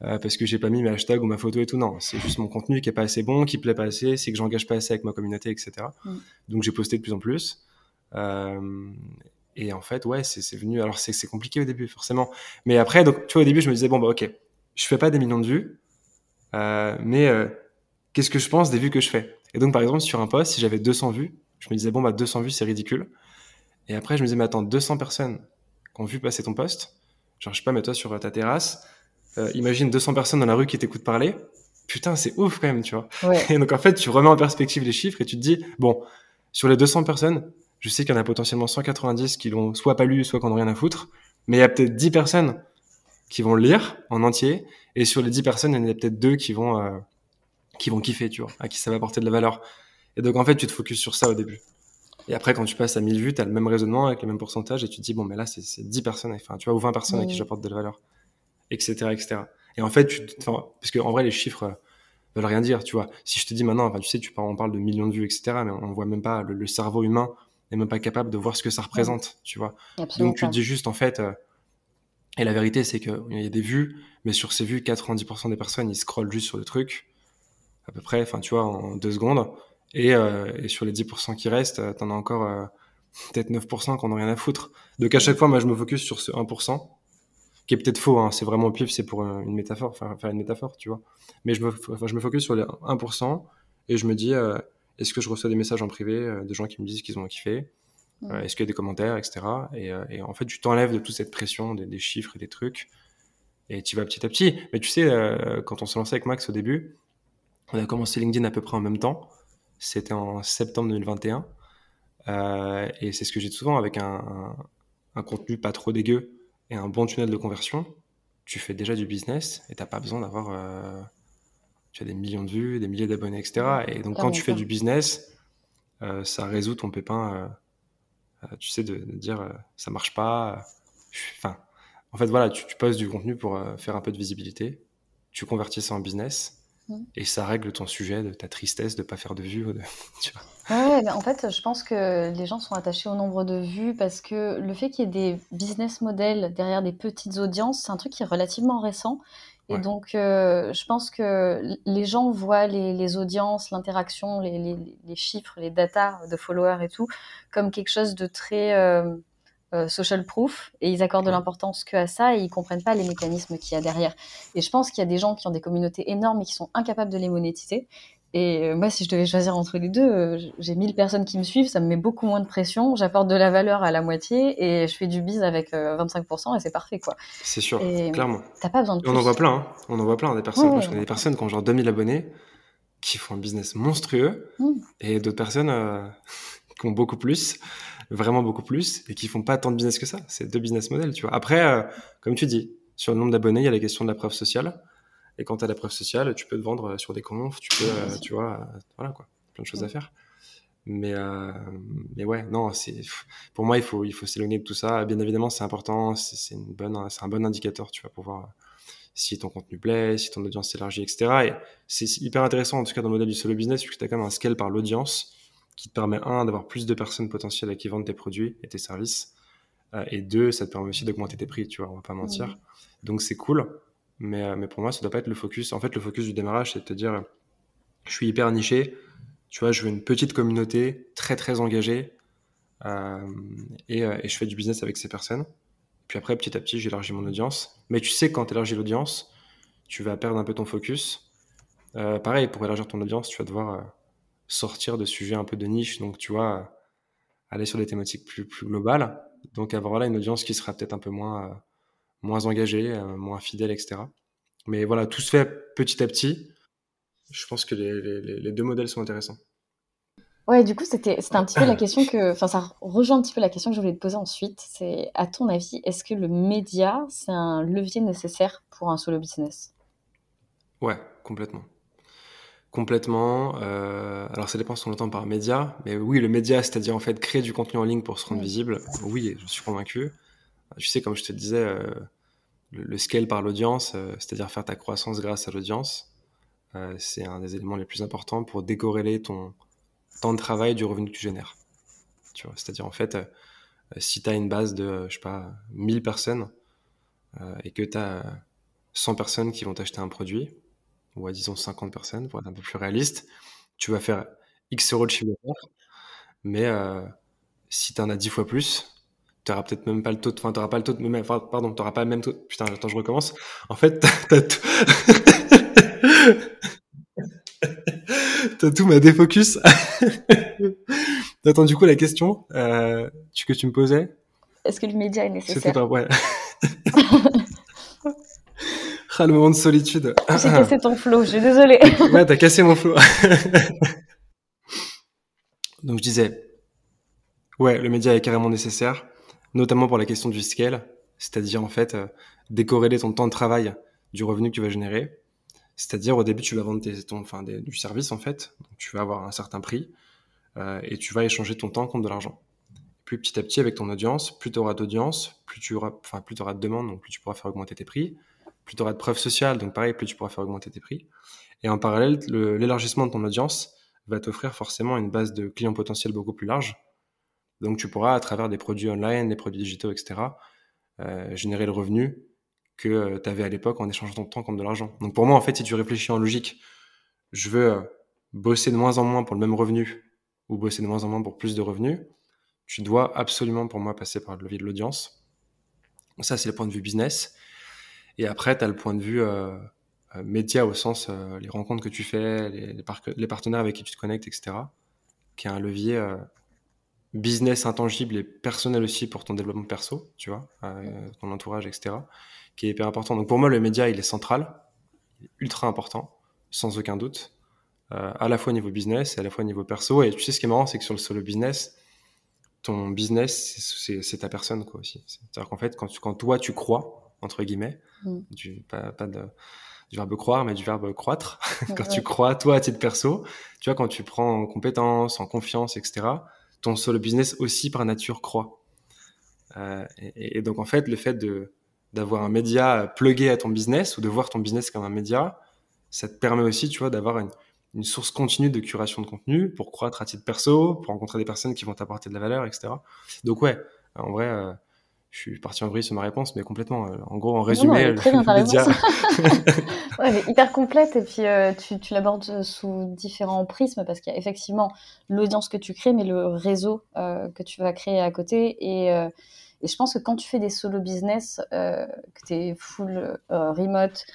euh, euh, parce que j'ai pas mis mes hashtags ou ma photo et tout. Non, c'est juste mon contenu qui est pas assez bon, qui plaît pas assez, c'est que j'engage pas assez avec ma communauté, etc. Mmh. Donc j'ai posté de plus en plus. et en fait ouais c'est venu. Alors c'est compliqué au début forcément, mais après donc tu vois au début je me disais bon bah ok, je fais pas des millions de vues, mais qu'est-ce que je pense des vues que je fais? Et donc, par exemple, sur un post, si j'avais 200 vues, je me disais, bon, bah, 200 vues, c'est ridicule. Et après, je me disais, mais attends, 200 personnes qui ont vu passer ton post, genre, je sais pas, mais toi, sur ta terrasse, euh, imagine 200 personnes dans la rue qui t'écoutent parler. Putain, c'est ouf quand même, tu vois. Et donc, en fait, tu remets en perspective les chiffres et tu te dis, bon, sur les 200 personnes, je sais qu'il y en a potentiellement 190 qui l'ont soit pas lu, soit qui n'ont rien à foutre. Mais il y a peut-être 10 personnes qui vont le lire en entier. Et sur les 10 personnes, il y en a peut-être deux qui vont, euh, qui vont kiffer, tu vois, à qui ça va apporter de la valeur. Et donc, en fait, tu te focuses sur ça au début. Et après, quand tu passes à 1000 vues, tu as le même raisonnement avec le même pourcentage et tu te dis, bon, mais là, c'est 10 personnes, enfin, tu vois, ou 20 personnes à qui j'apporte de la valeur, etc., etc. Et en fait, tu, parce qu'en vrai, les chiffres euh, veulent rien dire, tu vois. Si je te dis maintenant, enfin, tu sais, tu parles, on parle de millions de vues, etc., mais on voit même pas, le, cerveau humain n'est même pas capable de voir ce que ça représente, tu vois. donc, tu te dis juste, en fait, euh, et la vérité, c'est qu'il y a des vues, mais sur ces vues, 90% des personnes, ils scrollent juste sur le truc à peu près, enfin, tu vois, en deux secondes. Et, euh, et sur les 10% qui restent, t'en as encore euh, peut-être 9% qu'on n'a rien à foutre. Donc à chaque fois, moi, je me focus sur ce 1%, qui est peut-être faux, hein, c'est vraiment pif, c'est pour une métaphore, faire une métaphore, tu vois. Mais je me, enfin, je me focus sur les 1% et je me dis, est-ce que je reçois des messages en privé de gens qui me disent qu'ils ont kiffé Est-ce qu'il y a des commentaires, etc. Et, et en fait, tu t'enlèves de toute cette pression des, des, chiffres et des trucs et tu vas petit à petit. Mais tu sais, quand on se lançait avec Max au début, on a commencé LinkedIn à peu près en même temps. C'était en septembre 2021. Euh, et c'est ce que j'ai souvent avec un, contenu pas trop dégueu et un bon tunnel de conversion. Tu fais déjà du business et t'as pas besoin d'avoir euh, tu as des millions de vues, des milliers d'abonnés, etc. Et donc quand tu fais du business, euh, ça résout ton pépin. tu sais de, dire ça marche pas. Enfin, en fait voilà, tu, tu postes du contenu pour faire un peu de visibilité. Tu convertis ça en business Mm. Et ça règle ton sujet de ta tristesse de pas faire de vues. tu Ouais, en fait, je pense que les gens sont attachés au nombre de vues parce que le fait qu'il y ait des business models derrière des petites audiences, c'est un truc qui est relativement récent. Et donc, euh, je pense que les gens voient les, audiences, l'interaction, les, chiffres, les datas de followers et tout, comme quelque chose de très euh, euh, social proof, et ils accordent de l'importance que à ça, et ils comprennent pas les mécanismes qu'il y a derrière. Et je pense qu'il y a des gens qui ont des communautés énormes et qui sont incapables de les monétiser. Et euh, moi, si je devais choisir entre les deux, euh, j'ai 1000 personnes qui me suivent, ça me met beaucoup moins de pression, j'apporte de la valeur à la moitié et je fais du biz avec 25% euh, et c'est parfait, quoi. C'est sûr, clairement. T'as pas besoin de On en voit plein, hein. on en voit plein des personnes. Moi, je connais des personnes qui ont genre 2000 abonnés, qui font un business monstrueux mmh. et d'autres personnes qui ont beaucoup plus, vraiment beaucoup plus et qui font pas tant de business que ça. C'est deux business models, tu vois. Après, comme tu dis, sur le nombre d'abonnés, il y a la question de la preuve sociale. Et quand tu as la preuve sociale, tu peux te vendre euh, sur des confs, tu peux, euh, tu vois, euh, voilà quoi, plein de choses à faire. Mais, mais ouais, non, c'est pour moi, il faut, il faut s'éloigner de tout ça. Bien évidemment, c'est important, c'est une bonne, c'est un bon indicateur, tu vois, pour voir si ton contenu plaît, si ton audience s'élargit, etc. Et c'est hyper intéressant, en tout cas, dans le modèle du solo business, puisque tu as quand même un scale par l'audience qui te permet, un, d'avoir plus de personnes potentielles à qui vendre tes produits et tes services. et deux, ça te permet aussi d'augmenter tes prix, tu vois, on va pas mentir. Donc c'est cool. Mais, euh, mais pour moi, ça doit pas être le focus. En fait, le focus du démarrage, c'est de te dire, je suis hyper niché, tu vois, je veux une petite communauté très très engagée euh, et, euh, et, je fais du business avec ces personnes. Puis après, petit à petit, j'élargis mon audience. Mais tu sais, quand tu élargis l'audience, tu vas perdre un peu ton focus. Euh, pareil, pour élargir ton audience, tu vas devoir sortir de sujets un peu de niche. Donc, tu vois, aller sur des thématiques plus, plus globales. Donc, avoir là une audience qui sera peut-être un peu moins moins engagé, euh, moins fidèle, etc. Mais voilà, tout se fait petit à petit. Je pense que les, deux modèles sont intéressants. Ouais, du coup, c'était un petit peu la question que. Enfin, ça rejoint un petit peu la question que je voulais te poser ensuite. C'est, à ton avis, est-ce que le média, c'est un levier nécessaire pour un solo business? Ouais, complètement. Complètement. Euh, alors, ça dépend ce qu'on entend par média. Mais oui, le média, c'est-à-dire en fait créer du contenu en ligne pour se rendre visible. Oui, je suis convaincu. Tu sais, comme je te disais, euh, le, scale par l'audience, euh, c'est-à-dire faire ta croissance grâce à l'audience, c'est un des éléments les plus importants pour décorréler ton temps de travail du revenu que tu génères. Tu vois, c'est-à-dire en fait, si tu as une base de, je sais pas, 1000 personnes et que tu as 100 personnes qui vont t'acheter un produit, ou à disons 50 personnes pour être un peu plus réaliste, tu vas faire X euros de chiffre d'affaires, mais si tu en as 10 fois plus, tu n'auras peut-être même pas le taux de, enfin, t'auras pas le taux de, enfin, pardon, t'auras pas le même taux, putain, attends, je recommence. En fait, t'as tout, t'as tout ma défocus. attends, du coup, la question, euh, que tu me posais? Est-ce que le média est nécessaire? C'était pas, ouais. ah, le moment de solitude. J'ai cassé ton flow, je suis désolée. ouais, t'as cassé mon flow. Donc, je disais, ouais, le média est carrément nécessaire notamment pour la question du scale, c'est-à-dire en fait euh, décorréler ton temps de travail du revenu que tu vas générer. C'est-à-dire au début tu vas vendre tes, ton, enfin, du service en fait, donc tu vas avoir un certain prix euh, et tu vas échanger ton temps contre de l'argent. Puis petit à petit avec ton audience, plus tu auras d'audience, plus tu auras, enfin plus tu auras de demande, donc plus tu pourras faire augmenter tes prix. Plus tu auras de preuves sociales, donc pareil, plus tu pourras faire augmenter tes prix. Et en parallèle, l'élargissement de ton audience va t'offrir forcément une base de clients potentiels beaucoup plus large donc tu pourras, à travers des produits online, des produits digitaux, etc., euh, générer le revenu que euh, tu avais à l'époque en échangeant ton temps contre de l'argent. Donc pour moi, en fait, si tu réfléchis en logique, je veux euh, bosser de moins en moins pour le même revenu ou bosser de moins en moins pour plus de revenus, tu dois absolument, pour moi, passer par le levier de l'audience. Ça, c'est le point de vue business. Et après, tu as le point de vue média au sens les rencontres que tu fais, les, partenaires avec qui tu te connectes, etc., qui est un levier business intangible et personnel aussi pour ton développement perso, tu vois, euh, ton entourage, etc., qui est hyper important. Donc pour moi, le média, il est central, ultra important, sans aucun doute, euh, à la fois au niveau business et à la fois au niveau perso. Et tu sais, ce qui est marrant, c'est que sur le solo business, ton business, c'est ta personne, quoi, aussi. C'est-à-dire qu'en fait, quand toi, tu crois, entre guillemets, mm. du, pas, pas de, du verbe croire, mais du verbe croître, quand tu crois, toi, à titre perso, tu vois, quand tu prends en compétence, en confiance, etc., ton solo business aussi par nature croît. Euh, et, donc en fait, le fait de d'avoir un média plugué à ton business ou de voir ton business comme un média, ça te permet aussi, tu vois, d'avoir une, une source continue de curation de contenu pour croître à titre perso, pour rencontrer des personnes qui vont t'apporter de la valeur, etc. Donc ouais, en vrai, euh, je suis parti en vrille sur ma réponse, mais complètement. Euh, en gros, en résumé, non, très bien, ta média... ouais, est hyper complète et puis euh, tu, tu l'abordes sous différents prismes parce qu'il y a effectivement l'audience que tu crées, mais le réseau que tu vas créer à côté et et je pense que quand tu fais des solo business, euh, que tu es full euh, remote,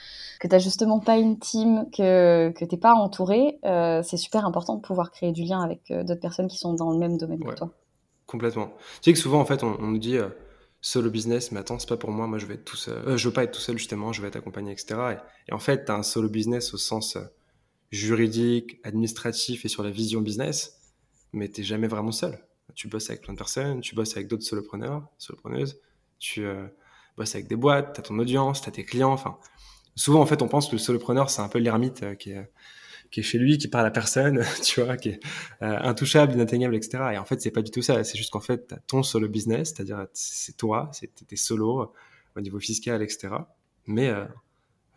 que tu n'as justement pas une team, que, que tu n'es pas entouré, euh, c'est super important de pouvoir créer du lien avec d'autres personnes qui sont dans le même domaine que toi. Complètement. Tu sais que souvent, en fait, on, nous dit solo business, mais attends, c'est pas pour moi, moi je vais être tout seul. je veux pas être tout seul, justement, je vais être accompagné, etc. Et, en fait, tu as un solo business au sens juridique, administratif et sur la vision business, mais tu jamais vraiment seul tu bosses avec plein de personnes, tu bosses avec d'autres solopreneurs, solopreneuses, tu euh, bosses avec des boîtes, tu as ton audience, tu as tes clients. Enfin, souvent, en fait, on pense que le solopreneur, c'est un peu l'ermite euh, qui, est, qui est chez lui, qui parle à personne, tu vois, qui est euh, intouchable, inatteignable, etc. Et en fait, c'est pas du tout ça. C'est juste qu'en fait, as ton solo business, c'est-à-dire c'est toi, c'est tes solo au niveau fiscal, etc. Mais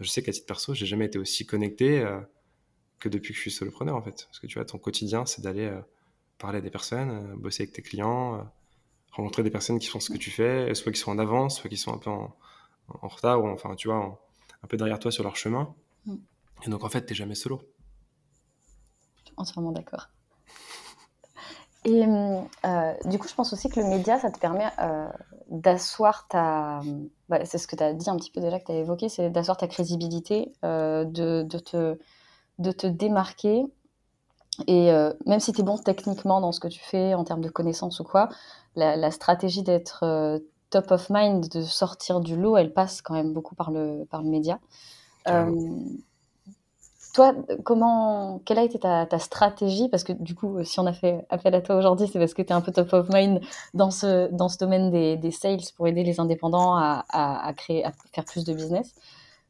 je sais qu'à titre perso, j'ai jamais été aussi connecté que depuis que je suis solopreneur, en fait. Parce que tu vois, ton quotidien, c'est d'aller parler à des personnes, euh, bosser avec tes clients, euh, rencontrer des personnes qui font ce que tu fais, soit qui sont en avance, soit qui sont un peu en, retard, ou enfin, tu vois, un peu derrière toi sur leur chemin. Mm. Et donc, en fait, tu n'es jamais solo. Entièrement d'accord. Et euh, du coup, je pense aussi que le média, ça te permet d'asseoir ta. Bah, c'est ce que tu as dit un petit peu déjà, que tu as évoqué, c'est d'asseoir ta crédibilité, de, de, te, de te démarquer et euh, même si tu es bon techniquement dans ce que tu fais, en termes de connaissances ou quoi, la, stratégie d'être euh, top of mind, de sortir du lot, elle passe quand même beaucoup par le, par le média. Euh, toi, comment, quelle a été ta, stratégie? Parce que du coup, si on a fait appel à toi aujourd'hui, c'est parce que tu es un peu top of mind dans ce, dans ce domaine des, des sales pour aider les indépendants à, à, créer, à faire plus de business.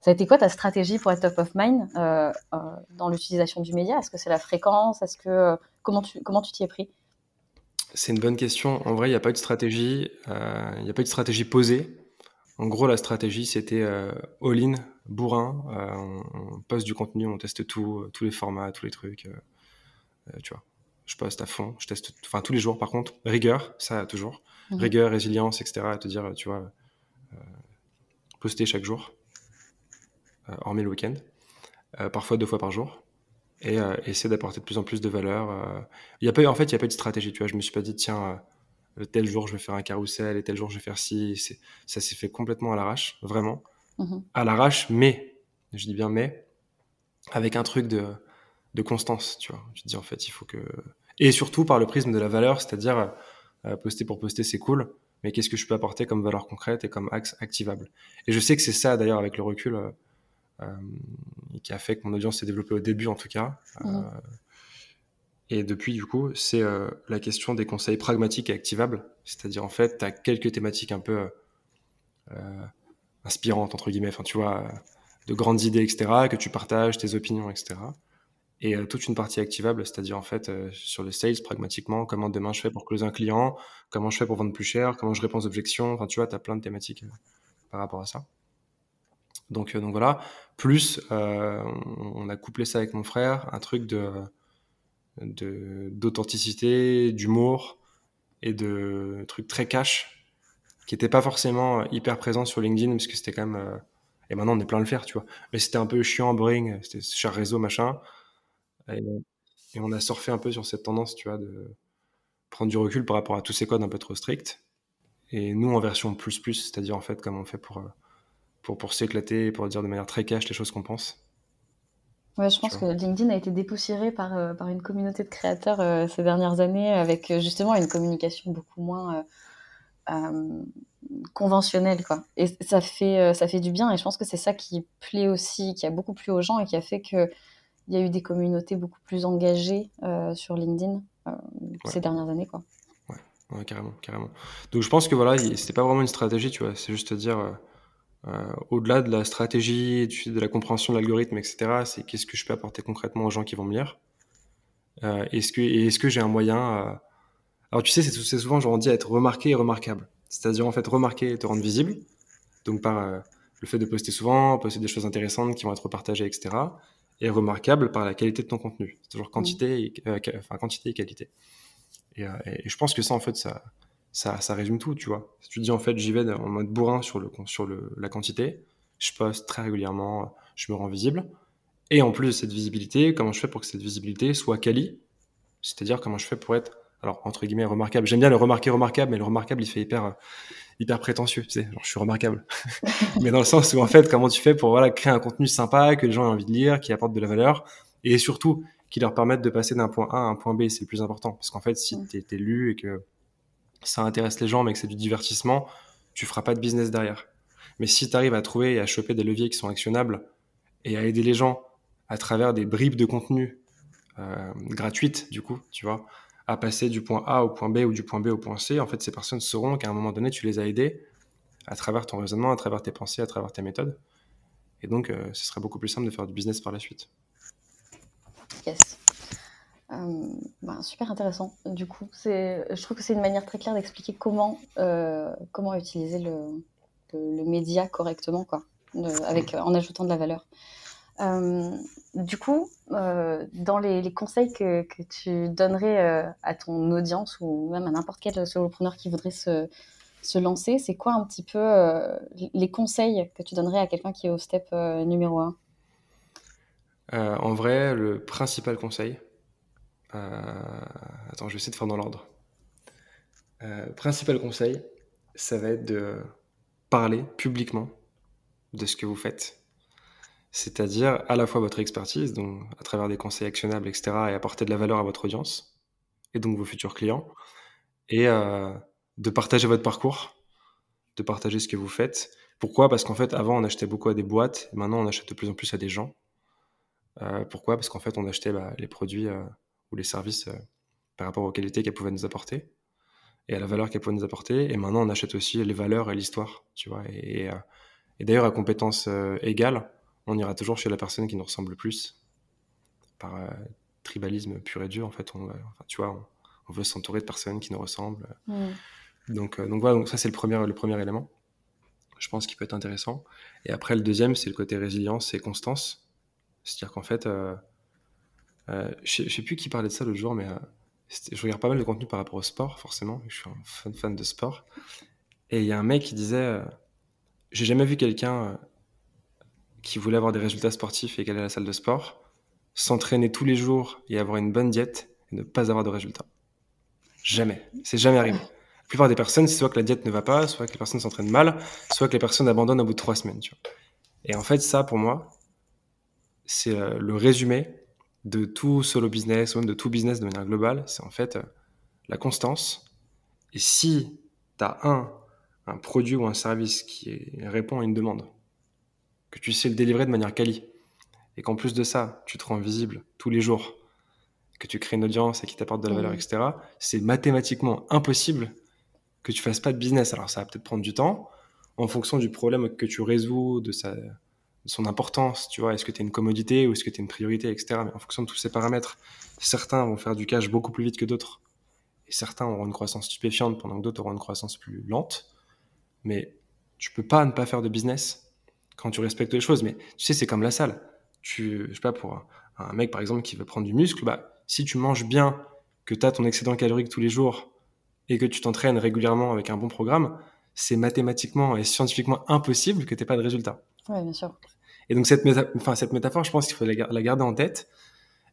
Ça a été quoi ta stratégie pour être top of mind euh, euh, dans l'utilisation du média? Est-ce que c'est la fréquence? Est-ce que euh, comment tu comment tu t'y es pris? C'est une bonne question. En vrai, il n'y a pas de stratégie. Il n'y a pas de stratégie posée. En gros, la stratégie, c'était all-in, bourrin. on, poste du contenu, on teste tout, tous les formats, tous les trucs. tu vois, je poste à fond, je teste, enfin tous les jours. Par contre, rigueur, ça toujours. Mmh rigueur, résilience, etc. À te dire, tu vois, poster chaque jour. Euh, hormis le week-end, euh, parfois deux fois par jour et euh, essayer d'apporter de plus en plus de valeur. Il y a pas, en fait, il n'y a pas de stratégie. Tu vois, je me suis pas dit, tiens, tel jour je vais faire un carrousel et tel jour je vais faire ci. Ça s'est fait complètement à l'arrache, vraiment. Mmh à l'arrache, mais, je dis bien mais, avec un truc de, de constance, tu vois. Je dis en fait, il faut que. Et surtout par le prisme de la valeur, c'est-à-dire poster pour poster, c'est cool, mais qu'est-ce que je peux apporter comme valeur concrète et comme axe activable? Et je sais que c'est ça, d'ailleurs, avec le recul, euh, qui a fait que mon audience s'est développée au début en tout cas. Euh, mmh. Et depuis, du coup, c'est euh, la question des conseils pragmatiques et activables. C'est-à-dire, en fait, tu as quelques thématiques un peu inspirantes, entre guillemets, enfin, tu vois, de grandes idées, etc., que tu partages, tes opinions, etc. Et toute une partie activable, c'est-à-dire, en fait, sur le sales, pragmatiquement, comment demain je fais pour closer un client, comment je fais pour vendre plus cher, comment je réponds aux objections, enfin, tu vois, tu as plein de thématiques par rapport à ça. Donc, donc voilà. Plus, euh, on a couplé ça avec mon frère, un truc de d'authenticité, d'humour et de trucs très cash qui n'étaient pas forcément hyper présents sur LinkedIn parce que c'était quand même euh, et maintenant on est plein à le faire tu vois. Mais c'était un peu chiant boring c'était cher réseau machin. Et, et, on a surfé un peu sur cette tendance tu vois de prendre du recul par rapport à tous ces codes un peu trop stricts. Et nous en version plus plus c'est-à-dire en fait comme on fait pour euh, pour, pour s'éclater pour dire de manière très cash les choses qu'on pense. Ouais, je pense que LinkedIn a été dépoussiéré par, euh, par une communauté de créateurs euh, ces dernières années avec euh, justement une communication beaucoup moins conventionnelle. Quoi. Et ça fait, ça fait du bien et je pense que c'est ça qui plaît aussi, qui a beaucoup plu aux gens et qui a fait qu'il y a eu des communautés beaucoup plus engagées sur LinkedIn ces dernières années. Quoi. Ouais. ouais, carrément, carrément. Donc je pense que voilà, c'était pas vraiment une stratégie, tu vois, c'est juste dire au-delà de la stratégie, de la compréhension de l'algorithme, etc., c'est qu'est-ce que je peux apporter concrètement aux gens qui vont me lire? Euh, Est-ce que, j'ai un moyen Alors tu sais, c'est, souvent, j'en dis, à être remarqué et remarquable. C'est-à-dire en fait remarquer et te rendre visible. Donc par euh, le fait de poster souvent, poster des choses intéressantes qui vont être partagées, etc. est remarquable par la qualité de ton contenu. C'est toujours quantité, et, euh, enfin, quantité et qualité. Et, et, je pense que ça, en fait, ça, ça, ça résume tout, tu vois. Si tu dis, en fait, j'y vais en mode bourrin sur, le, sur le, la quantité, je poste très régulièrement, je me rends visible. Et en plus de cette visibilité, comment je fais pour que cette visibilité soit quali? C'est-à-dire comment je fais pour être, alors entre guillemets, remarquable. J'aime bien le remarquer remarquable, mais le remarquable, il fait hyper, hyper prétentieux. Tu sais, genre, je suis remarquable. mais dans le sens où en fait, comment tu fais pour voilà créer un contenu sympa que les gens aient envie de lire, qui apporte de la valeur, et surtout qui leur permette de passer d'un point A à un point B. C'est le plus important, parce qu'en fait, si tu es, lu et que ça intéresse les gens, mais que c'est du divertissement, tu feras pas de business derrière. Mais si tu arrives à trouver et à choper des leviers qui sont actionnables et à aider les gens à travers des bribes de contenu euh, gratuites, du coup, tu vois, à passer du point A au point B ou du point B au point C, en fait, ces personnes sauront qu'à un moment donné, tu les as aidés à travers ton raisonnement, à travers tes pensées, à travers tes méthodes. Et donc, euh, ce serait beaucoup plus simple de faire du business par la suite. Yes. Euh, bah, super intéressant. Du coup, je trouve que c'est une manière très claire d'expliquer comment, comment utiliser le, le, média correctement, quoi, avec, en ajoutant de la valeur. Euh, du coup, euh, dans les, conseils que, tu donnerais euh, à ton audience ou même à n'importe quel solopreneur qui voudrait se, se lancer, c'est quoi un petit peu les conseils que tu donnerais à quelqu'un qui est au step numéro 1 En vrai, le principal conseil, attends, je vais essayer de faire dans l'ordre. principal conseil, ça va être de parler publiquement de ce que vous faites. C'est-à-dire à la fois votre expertise, donc à travers des conseils actionnables, etc., et apporter de la valeur à votre audience, et donc vos futurs clients, et euh, de partager votre parcours, de partager ce que vous faites. Pourquoi? Parce qu'en fait, avant, on achetait beaucoup à des boîtes, maintenant, on achète de plus en plus à des gens. Euh, pourquoi? Parce qu'en fait, on achetait bah, les produits euh, ou les services par rapport aux qualités qu'elles pouvaient nous apporter et à la valeur qu'elle peut nous apporter. Et maintenant, on achète aussi les valeurs et l'histoire, tu vois. Et, euh, d'ailleurs, à compétences euh, égales, on ira toujours chez la personne qui nous ressemble le plus. Par euh, tribalisme pur et dur, en fait, on, tu vois, on, veut s'entourer de personnes qui nous ressemblent. Donc, donc voilà, donc ça, c'est le premier, le premier élément. Je pense qu'il peut être intéressant. Et après, le deuxième, c'est le côté résilience et constance. C'est-à-dire qu'en fait, je ne sais plus qui parlait de ça l'autre jour, mais je regarde pas mal de contenu par rapport au sport, forcément. Je suis un fan, de sport. Et il y a un mec qui disait euh, J'ai jamais vu quelqu'un euh, qui voulait avoir des résultats sportifs et allait à la salle de sport s'entraîner tous les jours et avoir une bonne diète et ne pas avoir de résultats. Jamais. C'est jamais arrivé. La plupart des personnes, c'est soit que la diète ne va pas, soit que les personnes s'entraînent mal, soit que les personnes abandonnent au bout de trois semaines. Et en fait, ça, pour moi, c'est euh, le résumé de tout solo business ou de tout business de manière globale, c'est en fait euh, la constance. Et si tu as un, un produit ou un service qui répond à une demande, que tu sais le délivrer de manière quali, et qu'en plus de ça, tu te rends visible tous les jours, que tu crées une audience et qui t'apporte de la valeur, mmh. etc., c'est mathématiquement impossible que tu fasses pas de business. Alors ça va peut-être prendre du temps en fonction du problème que tu résous, de sa, son importance, tu vois, est-ce que tu es une commodité ou est-ce que tu es une priorité, etc. Mais en fonction de tous ces paramètres, certains vont faire du cash beaucoup plus vite que d'autres. Et certains auront une croissance stupéfiante pendant que d'autres auront une croissance plus lente. Mais tu peux pas ne pas faire de business quand tu respectes les choses. Mais tu sais, c'est comme la salle. Tu, je sais pas, pour un, mec par exemple qui veut prendre du muscle, bah, si tu manges bien, que tu as ton excédent calorique tous les jours et que tu t'entraînes régulièrement avec un bon programme, c'est mathématiquement et scientifiquement impossible que tu pas de résultat. Oui, bien sûr. Et donc cette, enfin, cette métaphore, je pense qu'il faut la, garder en tête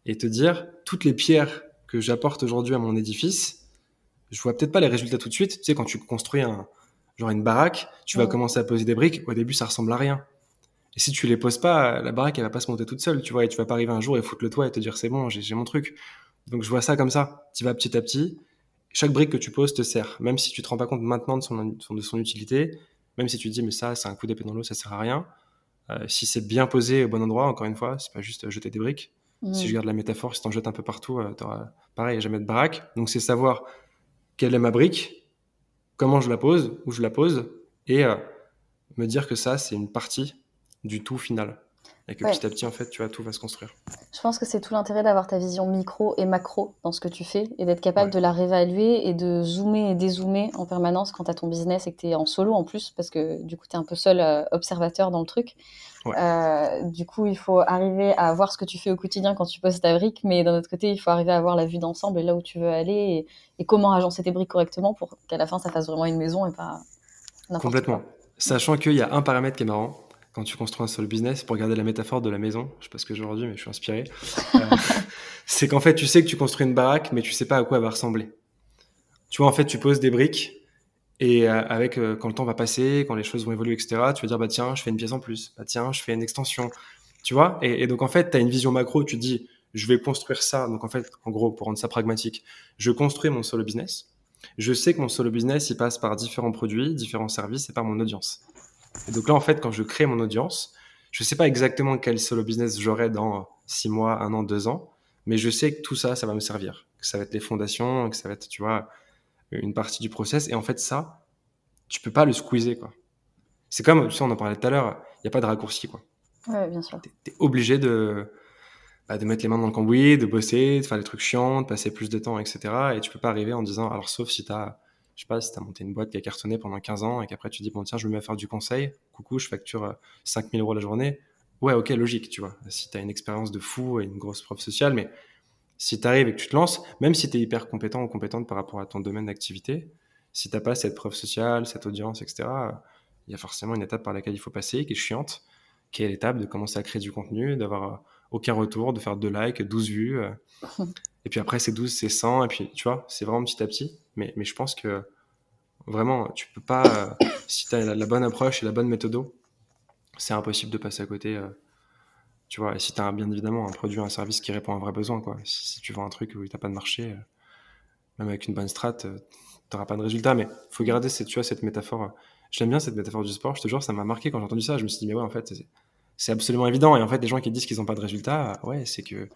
et te dire, toutes les pierres que j'apporte aujourd'hui à mon édifice, je vois peut-être pas les résultats tout de suite. Tu sais, quand tu construis un, genre une baraque, tu vas commencer à poser des briques. Au début, ça ressemble à rien. Et si tu les poses pas, la baraque, elle va pas se monter toute seule, tu vois, et tu vas pas arriver un jour et foutre le toit et te dire, c'est bon, j'ai mon truc. Donc, je vois ça comme ça. Tu vas petit à petit. Chaque brique que tu poses te sert. Même si tu te rends pas compte maintenant de son, de son utilité, même si tu te dis, mais ça, c'est un coup d'épée dans l'eau, ça sert à rien si c'est bien posé au bon endroit, encore une fois, c'est pas juste jeter des briques. Si je garde la métaphore, si t'en jettes un peu partout, euh, t'auras pareil, jamais de baraque. Donc c'est savoir quelle est ma brique, comment je la pose, où je la pose, et euh, me dire que ça, c'est une partie du tout final. Et que petit à petit, en fait, tu vois, tout va se construire. Je pense que c'est tout l'intérêt d'avoir ta vision micro et macro dans ce que tu fais et d'être capable de la réévaluer et de zoomer et dézoomer en permanence quand tu as ton business et que tu es en solo en plus, parce que du coup, tu es un peu seul euh, observateur dans le truc. Euh, du coup, il faut arriver à voir ce que tu fais au quotidien quand tu poses ta brique, mais d'un autre côté, il faut arriver à avoir la vue d'ensemble et là où tu veux aller et, comment agencer tes briques correctement pour qu'à la fin, ça fasse vraiment une maison et pas n'importe Complètement. Sachant qu'il y a un paramètre qui est marrant, quand tu construis un seul business, pour garder la métaphore de la maison, je sais pas ce que j'ai aujourd'hui, mais je suis inspiré, euh, c'est qu'en fait, tu sais que tu construis une baraque, mais tu sais pas à quoi elle va ressembler. Tu vois, en fait, tu poses des briques, et euh, avec, euh, quand le temps va passer, quand les choses vont évoluer, etc., tu vas dire, bah tiens, je fais une pièce en plus, bah tiens, je fais une extension, tu vois, et, donc en fait, tu as une vision macro, tu te dis, je vais construire ça, donc en fait, en gros, pour rendre ça pragmatique, je construis mon solo business, je sais que mon solo business, il passe par différents produits, différents services et par mon audience. Et donc là, en fait, quand je crée mon audience, je ne sais pas exactement quel solo business j'aurai dans six mois, un an, deux ans, mais je sais que tout ça, ça va me servir. Que ça va être les fondations, que ça va être, tu vois, une partie du process. Et en fait, ça, tu peux pas le squeezer, quoi. C'est comme, tu sais, on en parlait tout à l'heure, il n'y a pas de raccourci, quoi. Ouais, bien sûr. Tu es, obligé de, bah, de mettre les mains dans le cambouis, de bosser, de faire des trucs chiants, de passer plus de temps, etc. Et tu peux pas arriver en disant, alors sauf si tu as je sais pas, si tu as monté une boîte qui a cartonné pendant 15 ans et qu'après tu dis, bon, tiens, je me faire du conseil, coucou, je facture 5000 euh, euros la journée. Ouais, ok, logique, tu vois. Si tu as une expérience de fou et une grosse preuve sociale, mais si tu arrives et que tu te lances, même si tu es hyper compétent ou compétente par rapport à ton domaine d'activité, si tu pas cette preuve sociale, cette audience, etc., il y a forcément une étape par laquelle il faut passer qui est chiante, qui est l'étape de commencer à créer du contenu, d'avoir euh, aucun retour, de faire deux likes, 12 vues. Et puis après, c'est 12, c'est 100, et puis tu vois, c'est vraiment petit à petit. Mais, mais je pense que vraiment, tu peux pas, euh, si tu as la, bonne approche et la bonne méthode, c'est impossible de passer à côté. Euh, tu vois, et si tu as bien évidemment un produit, un service qui répond à un vrai besoin, quoi. Si, tu vends un truc où tu pas de marché, euh, même avec une bonne strat, tu n'auras pas de résultat. Mais il faut garder cette, tu vois, cette métaphore. J'aime bien cette métaphore du sport, je te jure, ça m'a marqué quand j'ai entendu ça. Je me suis dit, mais ouais, en fait, c'est absolument évident. Et en fait, les gens qui disent qu'ils n'ont pas de résultat, ouais, c'est que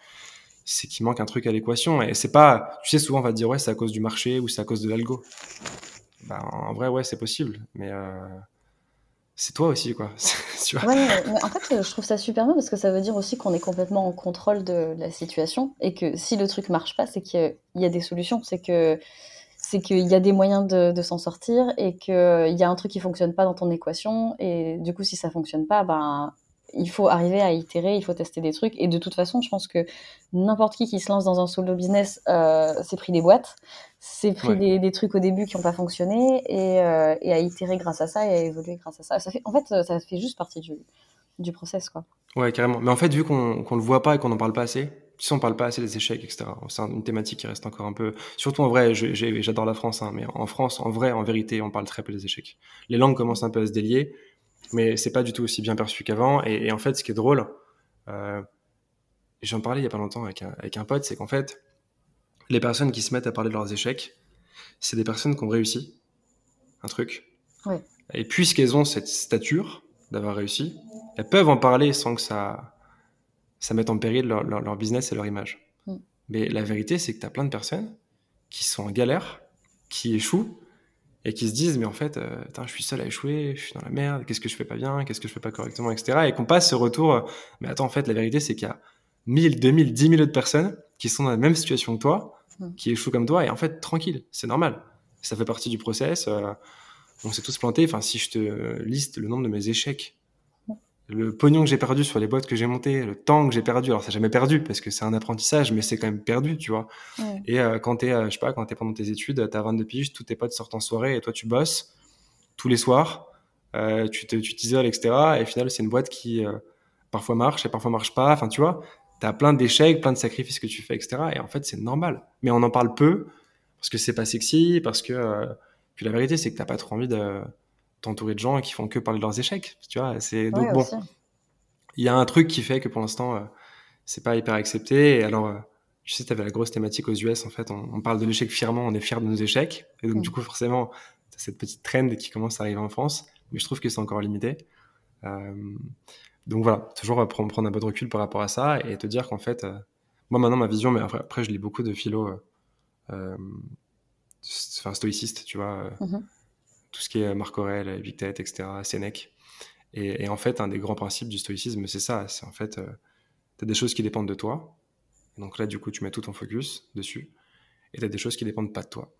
c'est qu'il manque un truc à l'équation. Et c'est pas, tu sais, souvent on va dire, ouais, c'est à cause du marché ou c'est à cause de l'algo. Bah, en vrai, ouais, c'est possible. Mais euh, c'est toi aussi, quoi. ouais, en fait, je trouve ça super bien parce que ça veut dire aussi qu'on est complètement en contrôle de la situation et que si le truc marche pas, c'est qu'il y a des solutions. C'est que c'est qu'il y a des moyens de, de s'en sortir et qu'il y a un truc qui fonctionne pas dans ton équation et du coup si ça fonctionne pas ben il faut arriver à itérer, il faut tester des trucs. Et de toute façon, je pense que n'importe qui qui se lance dans un solo business euh, s'est pris des boîtes, s'est pris des, trucs au début qui n'ont pas fonctionné et, euh, et, a itéré grâce à ça et a évolué grâce à ça. ça fait, en fait, ça fait juste partie du, du process. Quoi. Ouais, carrément. Mais en fait, vu qu'on ne le voit pas et qu'on n'en parle pas assez, si on parle pas assez des échecs, etc. C'est une thématique qui reste encore un peu. Surtout en vrai, j'adore la France, hein, mais en France, en vrai, en vérité, on parle très peu des échecs. Les langues commencent un peu à se délier mais c'est pas du tout aussi bien perçu qu'avant. Et, en fait, ce qui est drôle, euh, j'en parlais il y a pas longtemps avec un, avec un pote, c'est qu'en fait, les personnes qui se mettent à parler de leurs échecs, c'est des personnes qui ont réussi un truc. Et puisqu'elles ont cette stature d'avoir réussi, elles peuvent en parler sans que ça, ça mette en péril leur, leur, business et leur image. Mm. Mais la vérité, c'est que tu as plein de personnes qui sont en galère, qui échouent, et qui se disent mais en fait euh, je suis seul à échouer je suis dans la merde qu'est-ce que je fais pas bien qu'est-ce que je fais pas correctement etc et qu'on passe ce retour euh, mais attends en fait la vérité c'est qu'il y a 1000 2000 10 000 autres personnes qui sont dans la même situation que toi mmh. qui échouent comme toi et en fait tranquille c'est normal. Ça fait partie du process euh, on s'est tous plantés. Enfin si je te liste le nombre de mes échecs le pognon que j'ai perdu sur les boîtes que j'ai montées, le temps que j'ai perdu, alors ça jamais perdu parce que c'est un apprentissage, mais c'est quand même perdu, tu vois. Et euh, quand t'es, euh, je sais pas, quand t'es pendant tes études, t'as 22 piges, tous tes potes sortent en soirée et toi tu bosses tous les soirs, euh, tu te, tu t'isoles, etc. Et au final, c'est une boîte qui parfois marche et parfois marche pas. Enfin, tu vois, t'as plein d'échecs, plein de sacrifices que tu fais, etc. Et en fait, c'est normal. Mais on en parle peu parce que c'est pas sexy, parce que puis la vérité, c'est que t'as pas trop envie de t'entourer de gens qui font que parler de leurs échecs. Tu vois, c'est donc bon. Il y a un truc qui fait que pour l'instant, euh, c'est pas hyper accepté. Et alors, euh, je sais, tu avais la grosse thématique aux US, en fait, on, parle de l'échec fièrement, on est fier de nos échecs. Et donc, mm. du coup, forcément, cette petite trend qui commence à arriver en France, mais je trouve que c'est encore limité. Euh, donc voilà, toujours prendre, prendre un peu de recul par rapport à ça et te dire qu'en fait, moi maintenant, ma vision, mais après, je lis beaucoup de philo, enfin, stoïcistes, tu vois. Mm-hmm tout ce qui est Marc Aurel, Epictète, etc., Sénèque. Et, en fait, un des grands principes du stoïcisme, c'est ça. C'est en fait, tu as des choses qui dépendent de toi. Donc là, du coup, tu mets tout ton focus dessus. Et tu as des choses qui dépendent pas de toi.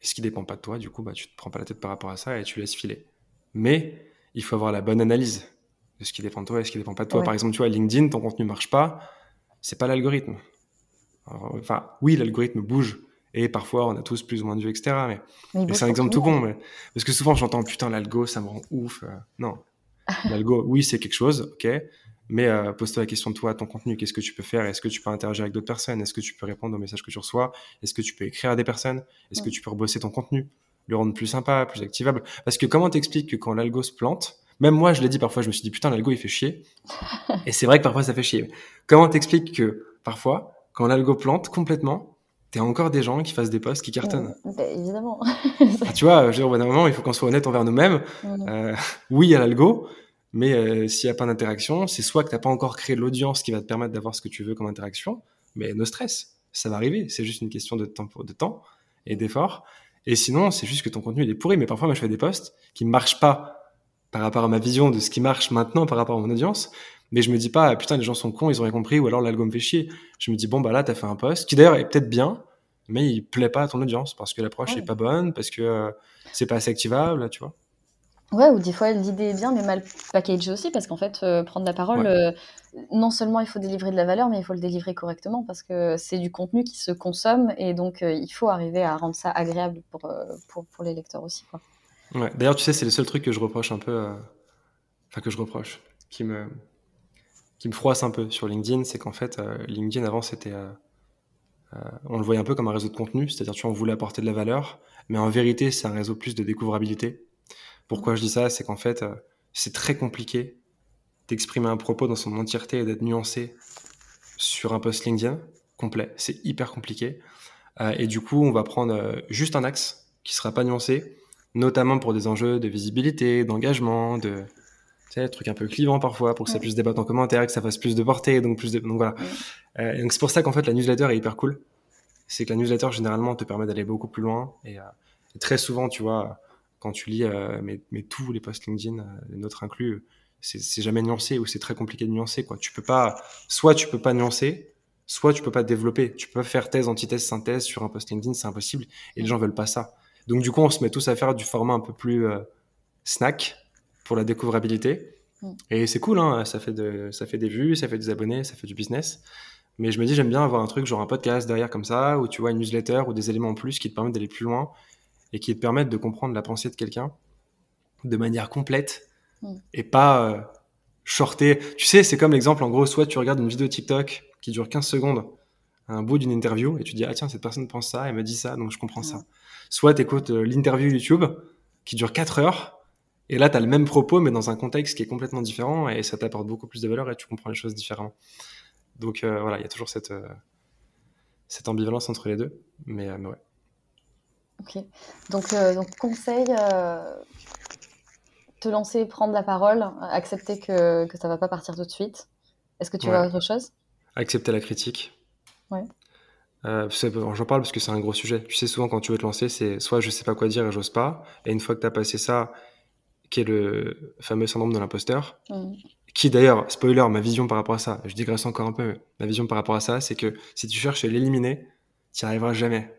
Et ce qui dépend pas de toi, du coup, bah, tu te prends pas la tête par rapport à ça et tu laisses filer. Mais il faut avoir la bonne analyse de ce qui dépend de toi et ce qui dépend pas de toi. Par exemple, tu vois, LinkedIn, ton contenu marche pas, c'est pas l'algorithme. Enfin, oui, l'algorithme bouge et parfois on a tous plus ou moins de vues, etc. Mais, c'est un exemple tout bon. Mais... Parce que souvent j'entends putain, l'algo, ça me rend ouf. Euh, non. L'algo, oui, c'est quelque chose, ok. Mais euh, pose-toi la question de toi, ton contenu, qu'est-ce que tu peux faire? Est-ce que tu peux interagir avec d'autres personnes? Est-ce que tu peux répondre aux messages que tu reçois? Est-ce que tu peux écrire à des personnes? Est-ce que tu peux rebosser ton contenu? Le rendre plus sympa, plus activable Parce que comment t'expliques que quand l'algo se plante, même moi je l'ai dit parfois, je me suis dit putain, l'algo il fait chier. Et c'est vrai que parfois ça fait chier. Comment t'expliques que parfois, quand l'algo plante complètement, t'as encore des gens qui fassent des posts qui cartonnent. Bah, évidemment. Ah, tu vois, je veux dire, au bout d'un moment, il faut qu'on soit honnête envers nous-mêmes. Euh, oui, il y a l'algo, mais euh, s'il n'y a pas d'interaction, c'est soit que tu n'as pas encore créé l'audience qui va te permettre d'avoir ce que tu veux comme interaction, mais no stress, ça va arriver. C'est juste une question de temps, de temps et d'effort. Et sinon, c'est juste que ton contenu il est pourri. Mais parfois, moi, je fais des posts qui ne marchent pas par rapport à ma vision de ce qui marche maintenant par rapport à mon audience. Mais je me dis pas, putain, les gens sont cons, ils ont rien compris, ou alors l'algo me fait chier. Je me dis, bon, bah là, tu as fait un post qui d'ailleurs est peut-être bien, mais il plaît pas à ton audience parce que l'approche n'est pas bonne, parce que euh, c'est pas assez activable, tu vois. Ouais, ou des fois l'idée est bien, mais mal packagée aussi, parce qu'en fait, euh, prendre la parole, euh, non seulement il faut délivrer de la valeur, mais il faut le délivrer correctement, parce que c'est du contenu qui se consomme, et donc euh, il faut arriver à rendre ça agréable pour, pour, pour, les lecteurs aussi. Quoi. Ouais. D'ailleurs, tu sais, c'est le seul truc que je reproche un peu, enfin que je reproche, qui me, qui me froisse un peu sur LinkedIn, c'est qu'en fait, LinkedIn avant c'était, on le voyait un peu comme un réseau de contenu, c'est-à-dire tu en voulais apporter de la valeur, mais en vérité c'est un réseau plus de découvrabilité pourquoi je dis ça? C'est qu'en fait, euh, c'est très compliqué d'exprimer un propos dans son entièreté et d'être nuancé sur un post LinkedIn complet. C'est hyper compliqué. Euh, et du coup, on va prendre euh, juste un axe qui sera pas nuancé, notamment pour des enjeux de visibilité, d'engagement, de tu sais, trucs un peu clivants parfois, pour que ça puisse débattre en commentaire, que ça fasse plus de portée, donc plus de... Donc voilà. donc c'est pour ça qu'en fait, la newsletter est hyper cool. C'est que la newsletter, généralement, te permet d'aller beaucoup plus loin. Et, et très souvent, tu vois, quand tu lis euh, mais, tous les posts LinkedIn, euh, les nôtres inclus, c'est jamais nuancé ou c'est très compliqué de nuancer. Quoi. Tu peux pas, soit tu peux pas nuancer, soit tu peux pas développer. Tu peux pas faire thèse, antithèse, synthèse sur un post LinkedIn, c'est impossible. Et les gens veulent pas ça. Donc du coup, on se met tous à faire du format un peu plus euh, snack pour la découvrabilité. Mm. Et c'est cool, hein, ça, fait de, ça fait des vues, ça fait des abonnés, ça fait du business. Mais je me dis, j'aime bien avoir un truc genre un podcast derrière comme ça, ou tu vois une newsletter ou des éléments en plus qui te permettent d'aller plus loin et qui te permettent de comprendre la pensée de quelqu'un de manière complète mm. et pas euh, shorter. Tu sais, c'est comme l'exemple, en gros, soit tu regardes une vidéo TikTok qui dure 15 secondes, un bout d'une interview, et tu dis, ah tiens, cette personne pense ça, elle me dit ça, donc je comprends ça. Soit tu écoutes euh, l'interview YouTube qui dure 4 heures, et là, tu as le même propos, mais dans un contexte qui est complètement différent, et ça t'apporte beaucoup plus de valeur, et tu comprends les choses différemment. Donc euh, voilà, il y a toujours cette, cette ambivalence entre les deux, mais, mais ouais. Ok. Donc, euh, donc conseil, euh, te lancer, prendre la parole, accepter que, que ça va pas partir tout de suite. Est-ce que tu vois autre chose? Accepter la critique. Ouais. Euh, J'en parle parce que c'est un gros sujet. Tu sais, souvent quand tu veux te lancer, c'est soit je sais pas quoi dire et j'ose pas. Et une fois que tu as passé ça, qui est le fameux syndrome de l'imposteur, mmh. qui d'ailleurs, spoiler, ma vision par rapport à ça, je digresse encore un peu, ma vision par rapport à ça, c'est que si tu cherches à l'éliminer, tu n'y arriveras jamais.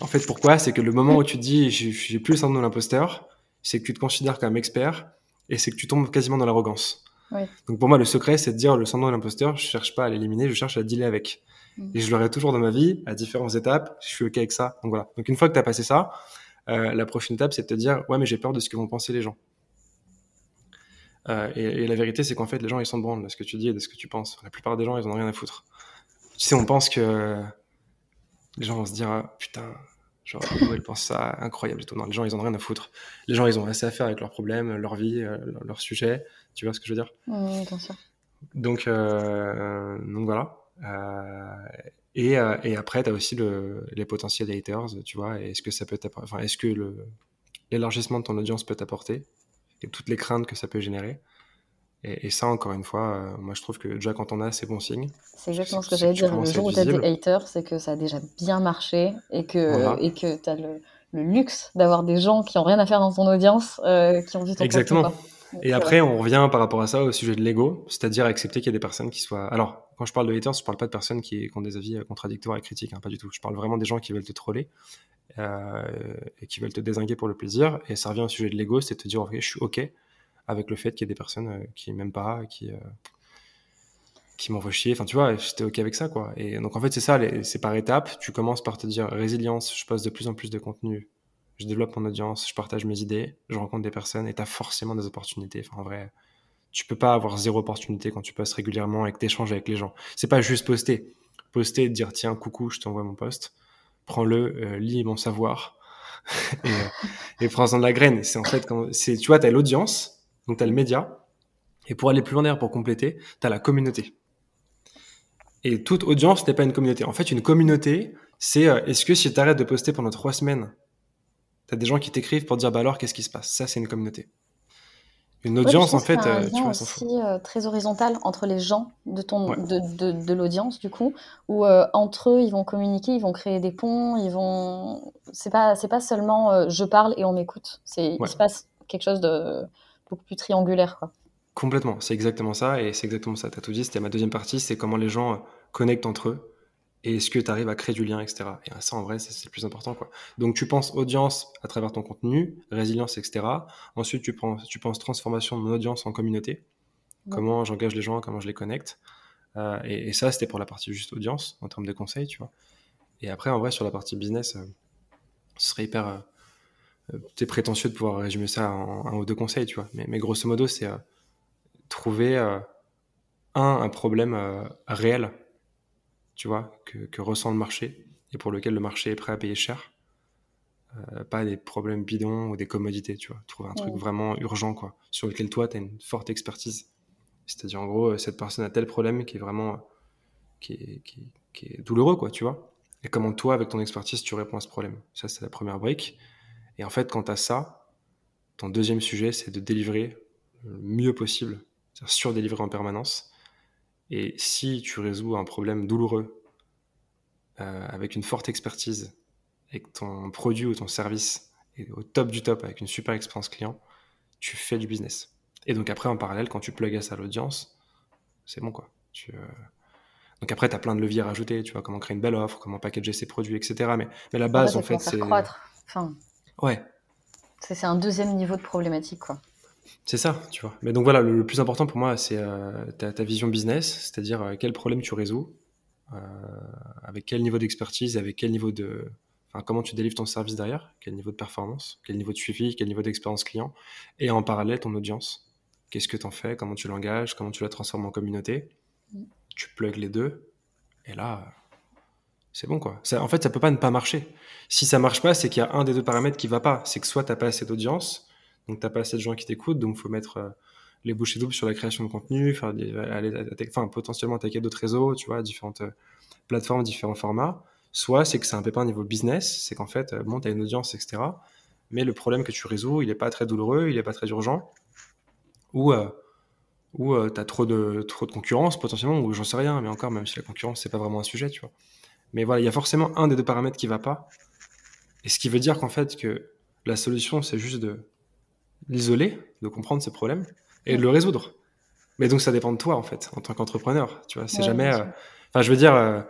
En fait, pourquoi? C'est que le moment où tu te dis j'ai plus le syndrome de l'imposteur, c'est que tu te considères comme expert et c'est que tu tombes quasiment dans l'arrogance. Donc pour moi, le secret, c'est de dire le syndrome de l'imposteur, je cherche pas à l'éliminer, je cherche à dealer avec. Mm. Et je l'aurai toujours dans ma vie, à différentes étapes, je suis OK avec ça. Donc voilà. Donc une fois que tu as passé ça, euh, la prochaine étape, c'est de te dire ouais, mais j'ai peur de ce que vont penser les gens. Euh, et, la vérité, c'est qu'en fait, les gens, ils sont de de ce que tu dis et de ce que tu penses. La plupart des gens, ils en ont rien à foutre. Tu sais, on pense que les gens vont se dire ah, putain, genre, ils pensent ça incroyable et tout. Non, les gens, ils en ont rien à foutre. Les gens, ils ont assez à faire avec leurs problèmes, leur vie, euh, leur sujet. Tu vois ce que je veux dire? Oui, bien sûr. Donc, donc voilà. Euh, et, après, tu as aussi le, les potentiels haters, tu vois. Est-ce que ça peut enfin, est-ce que l'élargissement de ton audience peut t'apporter et toutes les craintes que ça peut générer et, ça, encore une fois, euh, moi je trouve que déjà quand on a, c'est bon signe. C'est exactement ce que j'allais dire. Le jour où tu as des haters, c'est que ça a déjà bien marché et que et que tu as le, le luxe d'avoir des gens qui ont rien à faire dans ton audience, euh, qui ont vu ton Exactement. Et après, on revient par rapport à ça au sujet de l'ego, c'est-à-dire accepter qu'il y a des personnes qui soient. Alors, quand je parle de haters, je parle pas de personnes qui, ont des avis contradictoires et critiques, hein, pas du tout. Je parle vraiment des gens qui veulent te troller euh, et qui veulent te désinguer pour le plaisir. Et ça revient au sujet de l'ego, c'est de te dire, ok, je suis ok avec le fait qu'il y ait des personnes euh, qui m'aiment pas, qui euh, qui m'envoient chier. Enfin, tu vois, j'étais ok avec ça, quoi. Et donc, en fait, c'est ça, c'est par étapes. Tu commences par te dire résilience, je poste de plus en plus de contenu je développe mon audience, je partage mes idées, je rencontre des personnes et tu as forcément des opportunités. En vrai, tu peux pas avoir zéro opportunité quand tu postes régulièrement et que tu échanges avec les gens. C'est pas juste poster. Poster dire tiens, coucou, je t'envoie mon poste, prends-le, euh, lis mon savoir et, euh, et prends-en de la graine. C'est en fait, quand, tu vois, tu as l'audience, donc tu as le média, et pour aller plus loin d'ailleurs, pour compléter, tu la communauté. Et toute audience n'est pas une communauté. En fait, une communauté, c'est euh, est-ce que si tu arrêtes de poster pendant trois semaines T'as des gens qui t'écrivent pour dire bah alors qu'est-ce qui se passe? Ça c'est une communauté. Une audience en fait, euh, tu vois, aussi euh, très horizontal entre les gens de ton de, de, l'audience du coup, où euh, entre eux ils vont communiquer, ils vont créer des ponts, ils vont. C'est pas c'est pas seulement je parle et on m'écoute. C'est il se passe quelque chose de beaucoup plus triangulaire quoi. Complètement, c'est exactement ça et c'est exactement ça. T'as tout dit. C'était ma deuxième partie, c'est comment les gens connectent entre eux et est-ce que tu arrives à créer du lien, etc. Et ça, en vrai, c'est le plus important. Quoi. Donc, tu penses audience à travers ton contenu, résilience, etc. Ensuite, tu, penses, tu penses transformation de mon audience en communauté. Comment j'engage les gens, comment je les connecte. Euh, et, ça, c'était pour la partie juste audience, en termes de conseils, tu vois. Et après, en vrai, sur la partie business, euh, ce serait hyper... Euh, euh prétentieux de pouvoir résumer ça en un ou deux conseils, tu vois. Mais, mais grosso modo, c'est trouver, un, un problème réel tu vois, que, ressent le marché et pour lequel le marché est prêt à payer cher. Euh, pas des problèmes bidons ou des commodités, tu vois. Trouver un truc vraiment urgent, quoi, sur lequel toi, tu as une forte expertise. C'est-à-dire, en gros, cette personne a tel problème qui est vraiment qui est, qui, est douloureux, quoi, tu vois. Et comment toi, avec ton expertise, tu réponds à ce problème? Ça, c'est la première brique. Et en fait, quand tu as ça, ton deuxième sujet, c'est de délivrer le mieux possible, c'est-à-dire surdélivrer en permanence. Et si tu résous un problème douloureux euh, avec une forte expertise et que ton produit ou ton service est au top du top avec une super expérience client, tu fais du business. Et donc après, en parallèle, quand tu plugues ça à l'audience, c'est bon quoi. Tu, euh, Donc après, tu as plein de leviers à rajouter, tu vois, comment créer une belle offre, comment packager ses produits, etc. Mais, mais la base, en fait, c'est... Enfin... Ouais. C'est un deuxième niveau de problématique, quoi. C'est ça, tu vois. Mais donc voilà, le, plus important pour moi, c'est euh, ta, vision business, c'est-à-dire euh, quel problème tu résous, euh, avec quel niveau d'expertise, avec quel niveau de... Enfin, comment tu délivres ton service derrière, quel niveau de performance, quel niveau de suivi, quel niveau d'expérience client, et en parallèle ton audience. Qu'est-ce que tu en fais, comment tu l'engages, comment tu la transformes en communauté. Mm. Tu plugues les deux, et là, c'est bon quoi. Ça, en fait, ça peut pas ne pas marcher. Si ça marche pas, c'est qu'il y a un des deux paramètres qui va pas. C'est que soit tu n'as pas assez d'audience, donc, tu n'as pas assez de gens qui t'écoutent, donc faut mettre euh, les bouchées doubles sur la création de contenu, faire aller, potentiellement attaquer d'autres réseaux, tu vois, différentes euh, plateformes, différents formats. Soit c'est que c'est un pépin niveau business, c'est qu'en fait, euh, bon, tu as une audience, etc. Mais le problème que tu résous, il n'est pas très douloureux, il n'est pas très urgent. Ou, ou tu as trop de, trop de concurrence potentiellement, ou j'en sais rien, mais encore, même si la concurrence, c'est pas vraiment un sujet, tu vois. Mais voilà, il y a forcément un des deux paramètres qui va pas. Et ce qui veut dire qu'en fait, que la solution, c'est juste de l'isoler, de comprendre ses problèmes et de le résoudre. Mais donc ça dépend de toi en fait, en tant qu'entrepreneur. Tu vois, c'est jamais. Euh, enfin, je veux dire, euh,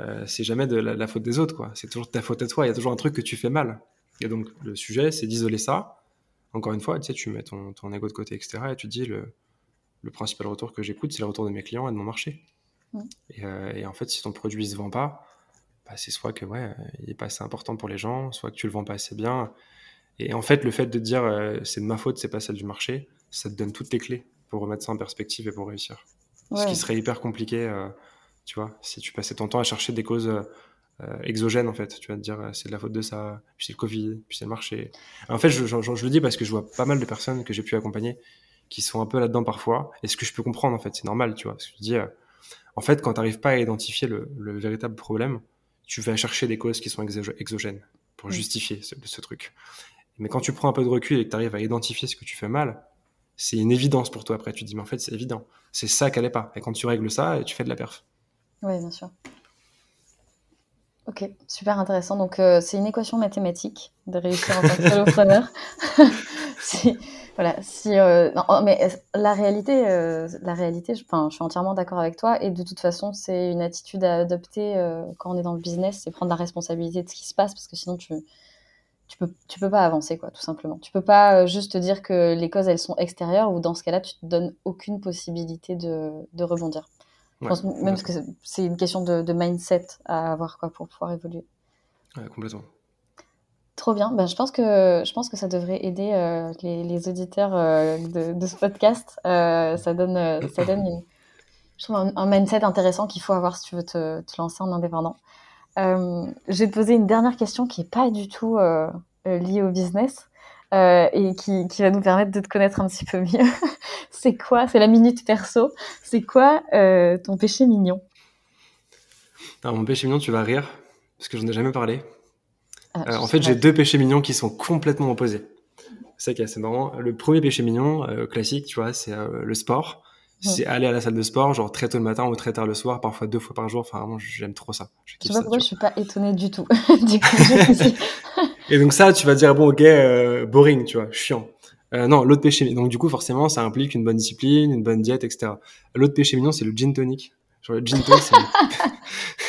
euh, c'est jamais de la, faute des autres quoi. C'est toujours ta faute à toi. Il y a toujours un truc que tu fais mal. Et donc le sujet, c'est d'isoler ça. Encore une fois, tu sais, tu mets ton, ton ego de côté, etc. Et tu te dis le, le principal retour que j'écoute, c'est le retour de mes clients et de mon marché. Et, en fait, si ton produit se vend pas, bah, c'est soit que ouais, il est pas assez important pour les gens, soit que tu le vends pas assez bien. Et en fait, le fait de dire euh, c'est de ma faute, c'est pas celle du marché, ça te donne toutes les clés pour remettre ça en perspective et pour réussir. Ce qui serait hyper compliqué, euh, tu vois, si tu passais ton temps à chercher des causes euh, exogènes, en fait. Tu vas te dire c'est de la faute de ça, puis c'est le Covid, puis c'est le marché. En fait, je, je, le dis parce que je vois pas mal de personnes que j'ai pu accompagner qui sont un peu là-dedans parfois. Et ce que je peux comprendre, en fait, c'est normal, tu vois. Parce que je dis, en fait, quand tu n'arrives pas à identifier le, véritable problème, tu vas chercher des causes qui sont exogènes pour justifier ce, truc. Mais quand tu prends un peu de recul et que tu arrives à identifier ce que tu fais mal, c'est une évidence pour toi après. Tu te dis, mais en fait, c'est évident. C'est ça qu'elle n'est pas. Et quand tu règles ça, tu fais de la perf. Oui, bien sûr. Ok, super intéressant. Donc, euh, c'est une équation mathématique de réussir en tant que solopreneur. si, voilà, si, euh, non, mais la réalité, euh, la réalité, je, je suis entièrement d'accord avec toi. Et de toute façon, c'est une attitude à adopter euh, quand on est dans le business, c'est prendre la responsabilité de ce qui se passe, parce que sinon tu, tu peux, tu peux pas avancer, quoi, tout simplement. Tu peux pas juste te dire que les causes elles sont extérieures, ou dans ce cas-là, tu te donnes aucune possibilité de, de rebondir. je pense même que c'est une question de, de, mindset à avoir, quoi, pour pouvoir évoluer. Ouais, complètement. Trop bien. Ben, je, pense que, je pense que ça devrait aider euh, les, les, auditeurs euh, de, de, ce podcast. Euh, ça donne, euh, ça donne une, je trouve un, un mindset intéressant qu'il faut avoir si tu veux te, te lancer en indépendant. Euh, je vais te poser une dernière question qui n'est pas du tout liée au business et qui, qui, va nous permettre de te connaître un petit peu mieux. c'est quoi C'est la minute perso. C'est quoi ton péché mignon? Mon péché mignon, tu vas rire parce que j'en ai jamais parlé. Ah, euh, en fait, j'ai deux péchés mignons qui sont complètement opposés. C'est ça qui est assez marrant. Le premier péché mignon, euh, classique, tu vois, c'est euh, le sport. C'est aller à la salle de sport, genre très tôt le matin ou très tard le soir, parfois deux fois par jour. Enfin, vraiment, j'aime trop ça. Je, sais pas pourquoi je suis pas étonnée du tout. du coup, Et donc ça, tu vas dire bon, ok, euh, boring, tu vois, chiant. Euh, non, l'autre péché. Donc du coup, forcément, ça implique une bonne discipline, une bonne diète, etc. L'autre péché mignon, c'est le gin tonic. Genre le gin tonic,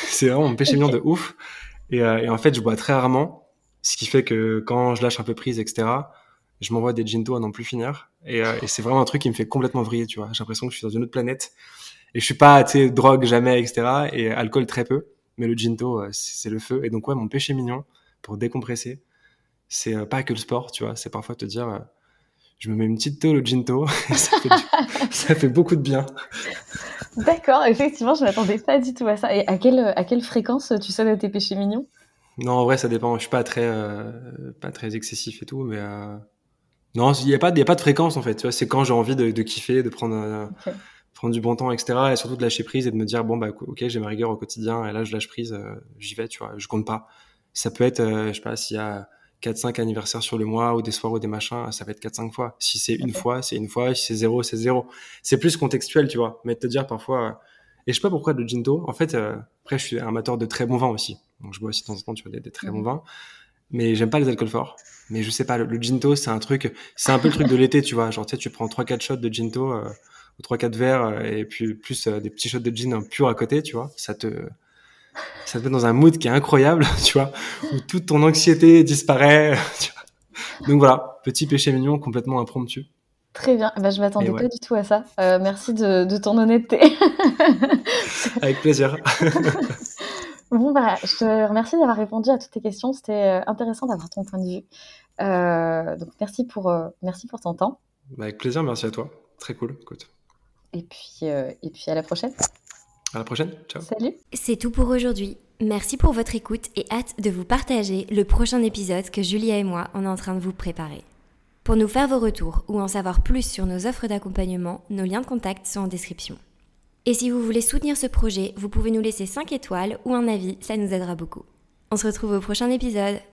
c'est vraiment un péché mignon de ouf. Et, euh, et, en fait, je bois très rarement, ce qui fait que quand je lâche un peu prise, etc., je m'envoie des ginto à n'en plus finir. Et, euh, et c'est vraiment un truc qui me fait complètement vriller, tu vois. J'ai l'impression que je suis dans une autre planète. Et je suis pas, tu sais, drogue jamais, etc. Et alcool très peu. Mais le ginto, euh, c'est le feu. Et donc, ouais, mon péché mignon, pour décompresser, c'est euh, pas que le sport, tu vois. C'est parfois te dire, je me mets une petite taux le ginto. ça, fait du... ça fait beaucoup de bien. D'accord, effectivement, je m'attendais pas du tout à ça. Et à quelle, à quelle fréquence tu sonnes à tes péchés mignons? Non, en vrai, ça dépend. Je suis pas très, euh, pas très excessif et tout, mais euh... non, il n'y a pas, il y a pas de fréquence en fait. Tu vois, c'est quand j'ai envie de, de, kiffer, de prendre, euh, okay. prendre du bon temps, etc. Et surtout de lâcher prise et de me dire bon bah ok, j'ai ma rigueur au quotidien et là je lâche prise, euh, j'y vais, tu vois, je compte pas. Ça peut être, euh, je sais pas, s'il y a 4-5 anniversaires sur le mois ou des soirs ou des machins, ça va être 4-5 fois. Si c'est une fois, c'est une fois. Si c'est zéro, c'est zéro. C'est plus contextuel, tu vois. Mais te dire parfois, euh... et je sais pas pourquoi le ginto. En fait, euh... après, je suis un amateur de très bons vins aussi. Donc, je bois aussi de temps en temps, tu vois, des, des très bons Mhm. vins. Mais j'aime pas les alcools forts. Mais je sais pas, le, le ginto, c'est un truc, c'est un peu le truc de l'été, tu vois. Genre, tu sais, tu prends 3-4 shots de ginto, euh, ou 3-4 verres, euh, et puis plus euh, des petits shots de gin pur à côté, tu vois. Ça te, ça te met dans un mood qui est incroyable, tu vois, où toute ton anxiété disparaît, tu vois. Donc voilà, petit péché mignon complètement impromptu. Très bien, bah, je m'attendais ouais. pas du tout à ça. Euh, merci de, de, ton honnêteté. Avec plaisir. Bon, bah, je te remercie d'avoir répondu à toutes tes questions. C'était intéressant d'avoir ton point de vue. Euh, donc merci pour, euh, merci pour ton temps. Bah, avec plaisir, merci à toi. Très cool, écoute. Et puis, euh, et puis à la prochaine. À la prochaine, ciao. Salut. C'est tout pour aujourd'hui. Merci pour votre écoute et hâte de vous partager le prochain épisode que Julia et moi on est en train de vous préparer. Pour nous faire vos retours ou en savoir plus sur nos offres d'accompagnement, nos liens de contact sont en description. Et si vous voulez soutenir ce projet, vous pouvez nous laisser 5 étoiles ou un avis, ça nous aidera beaucoup. On se retrouve au prochain épisode.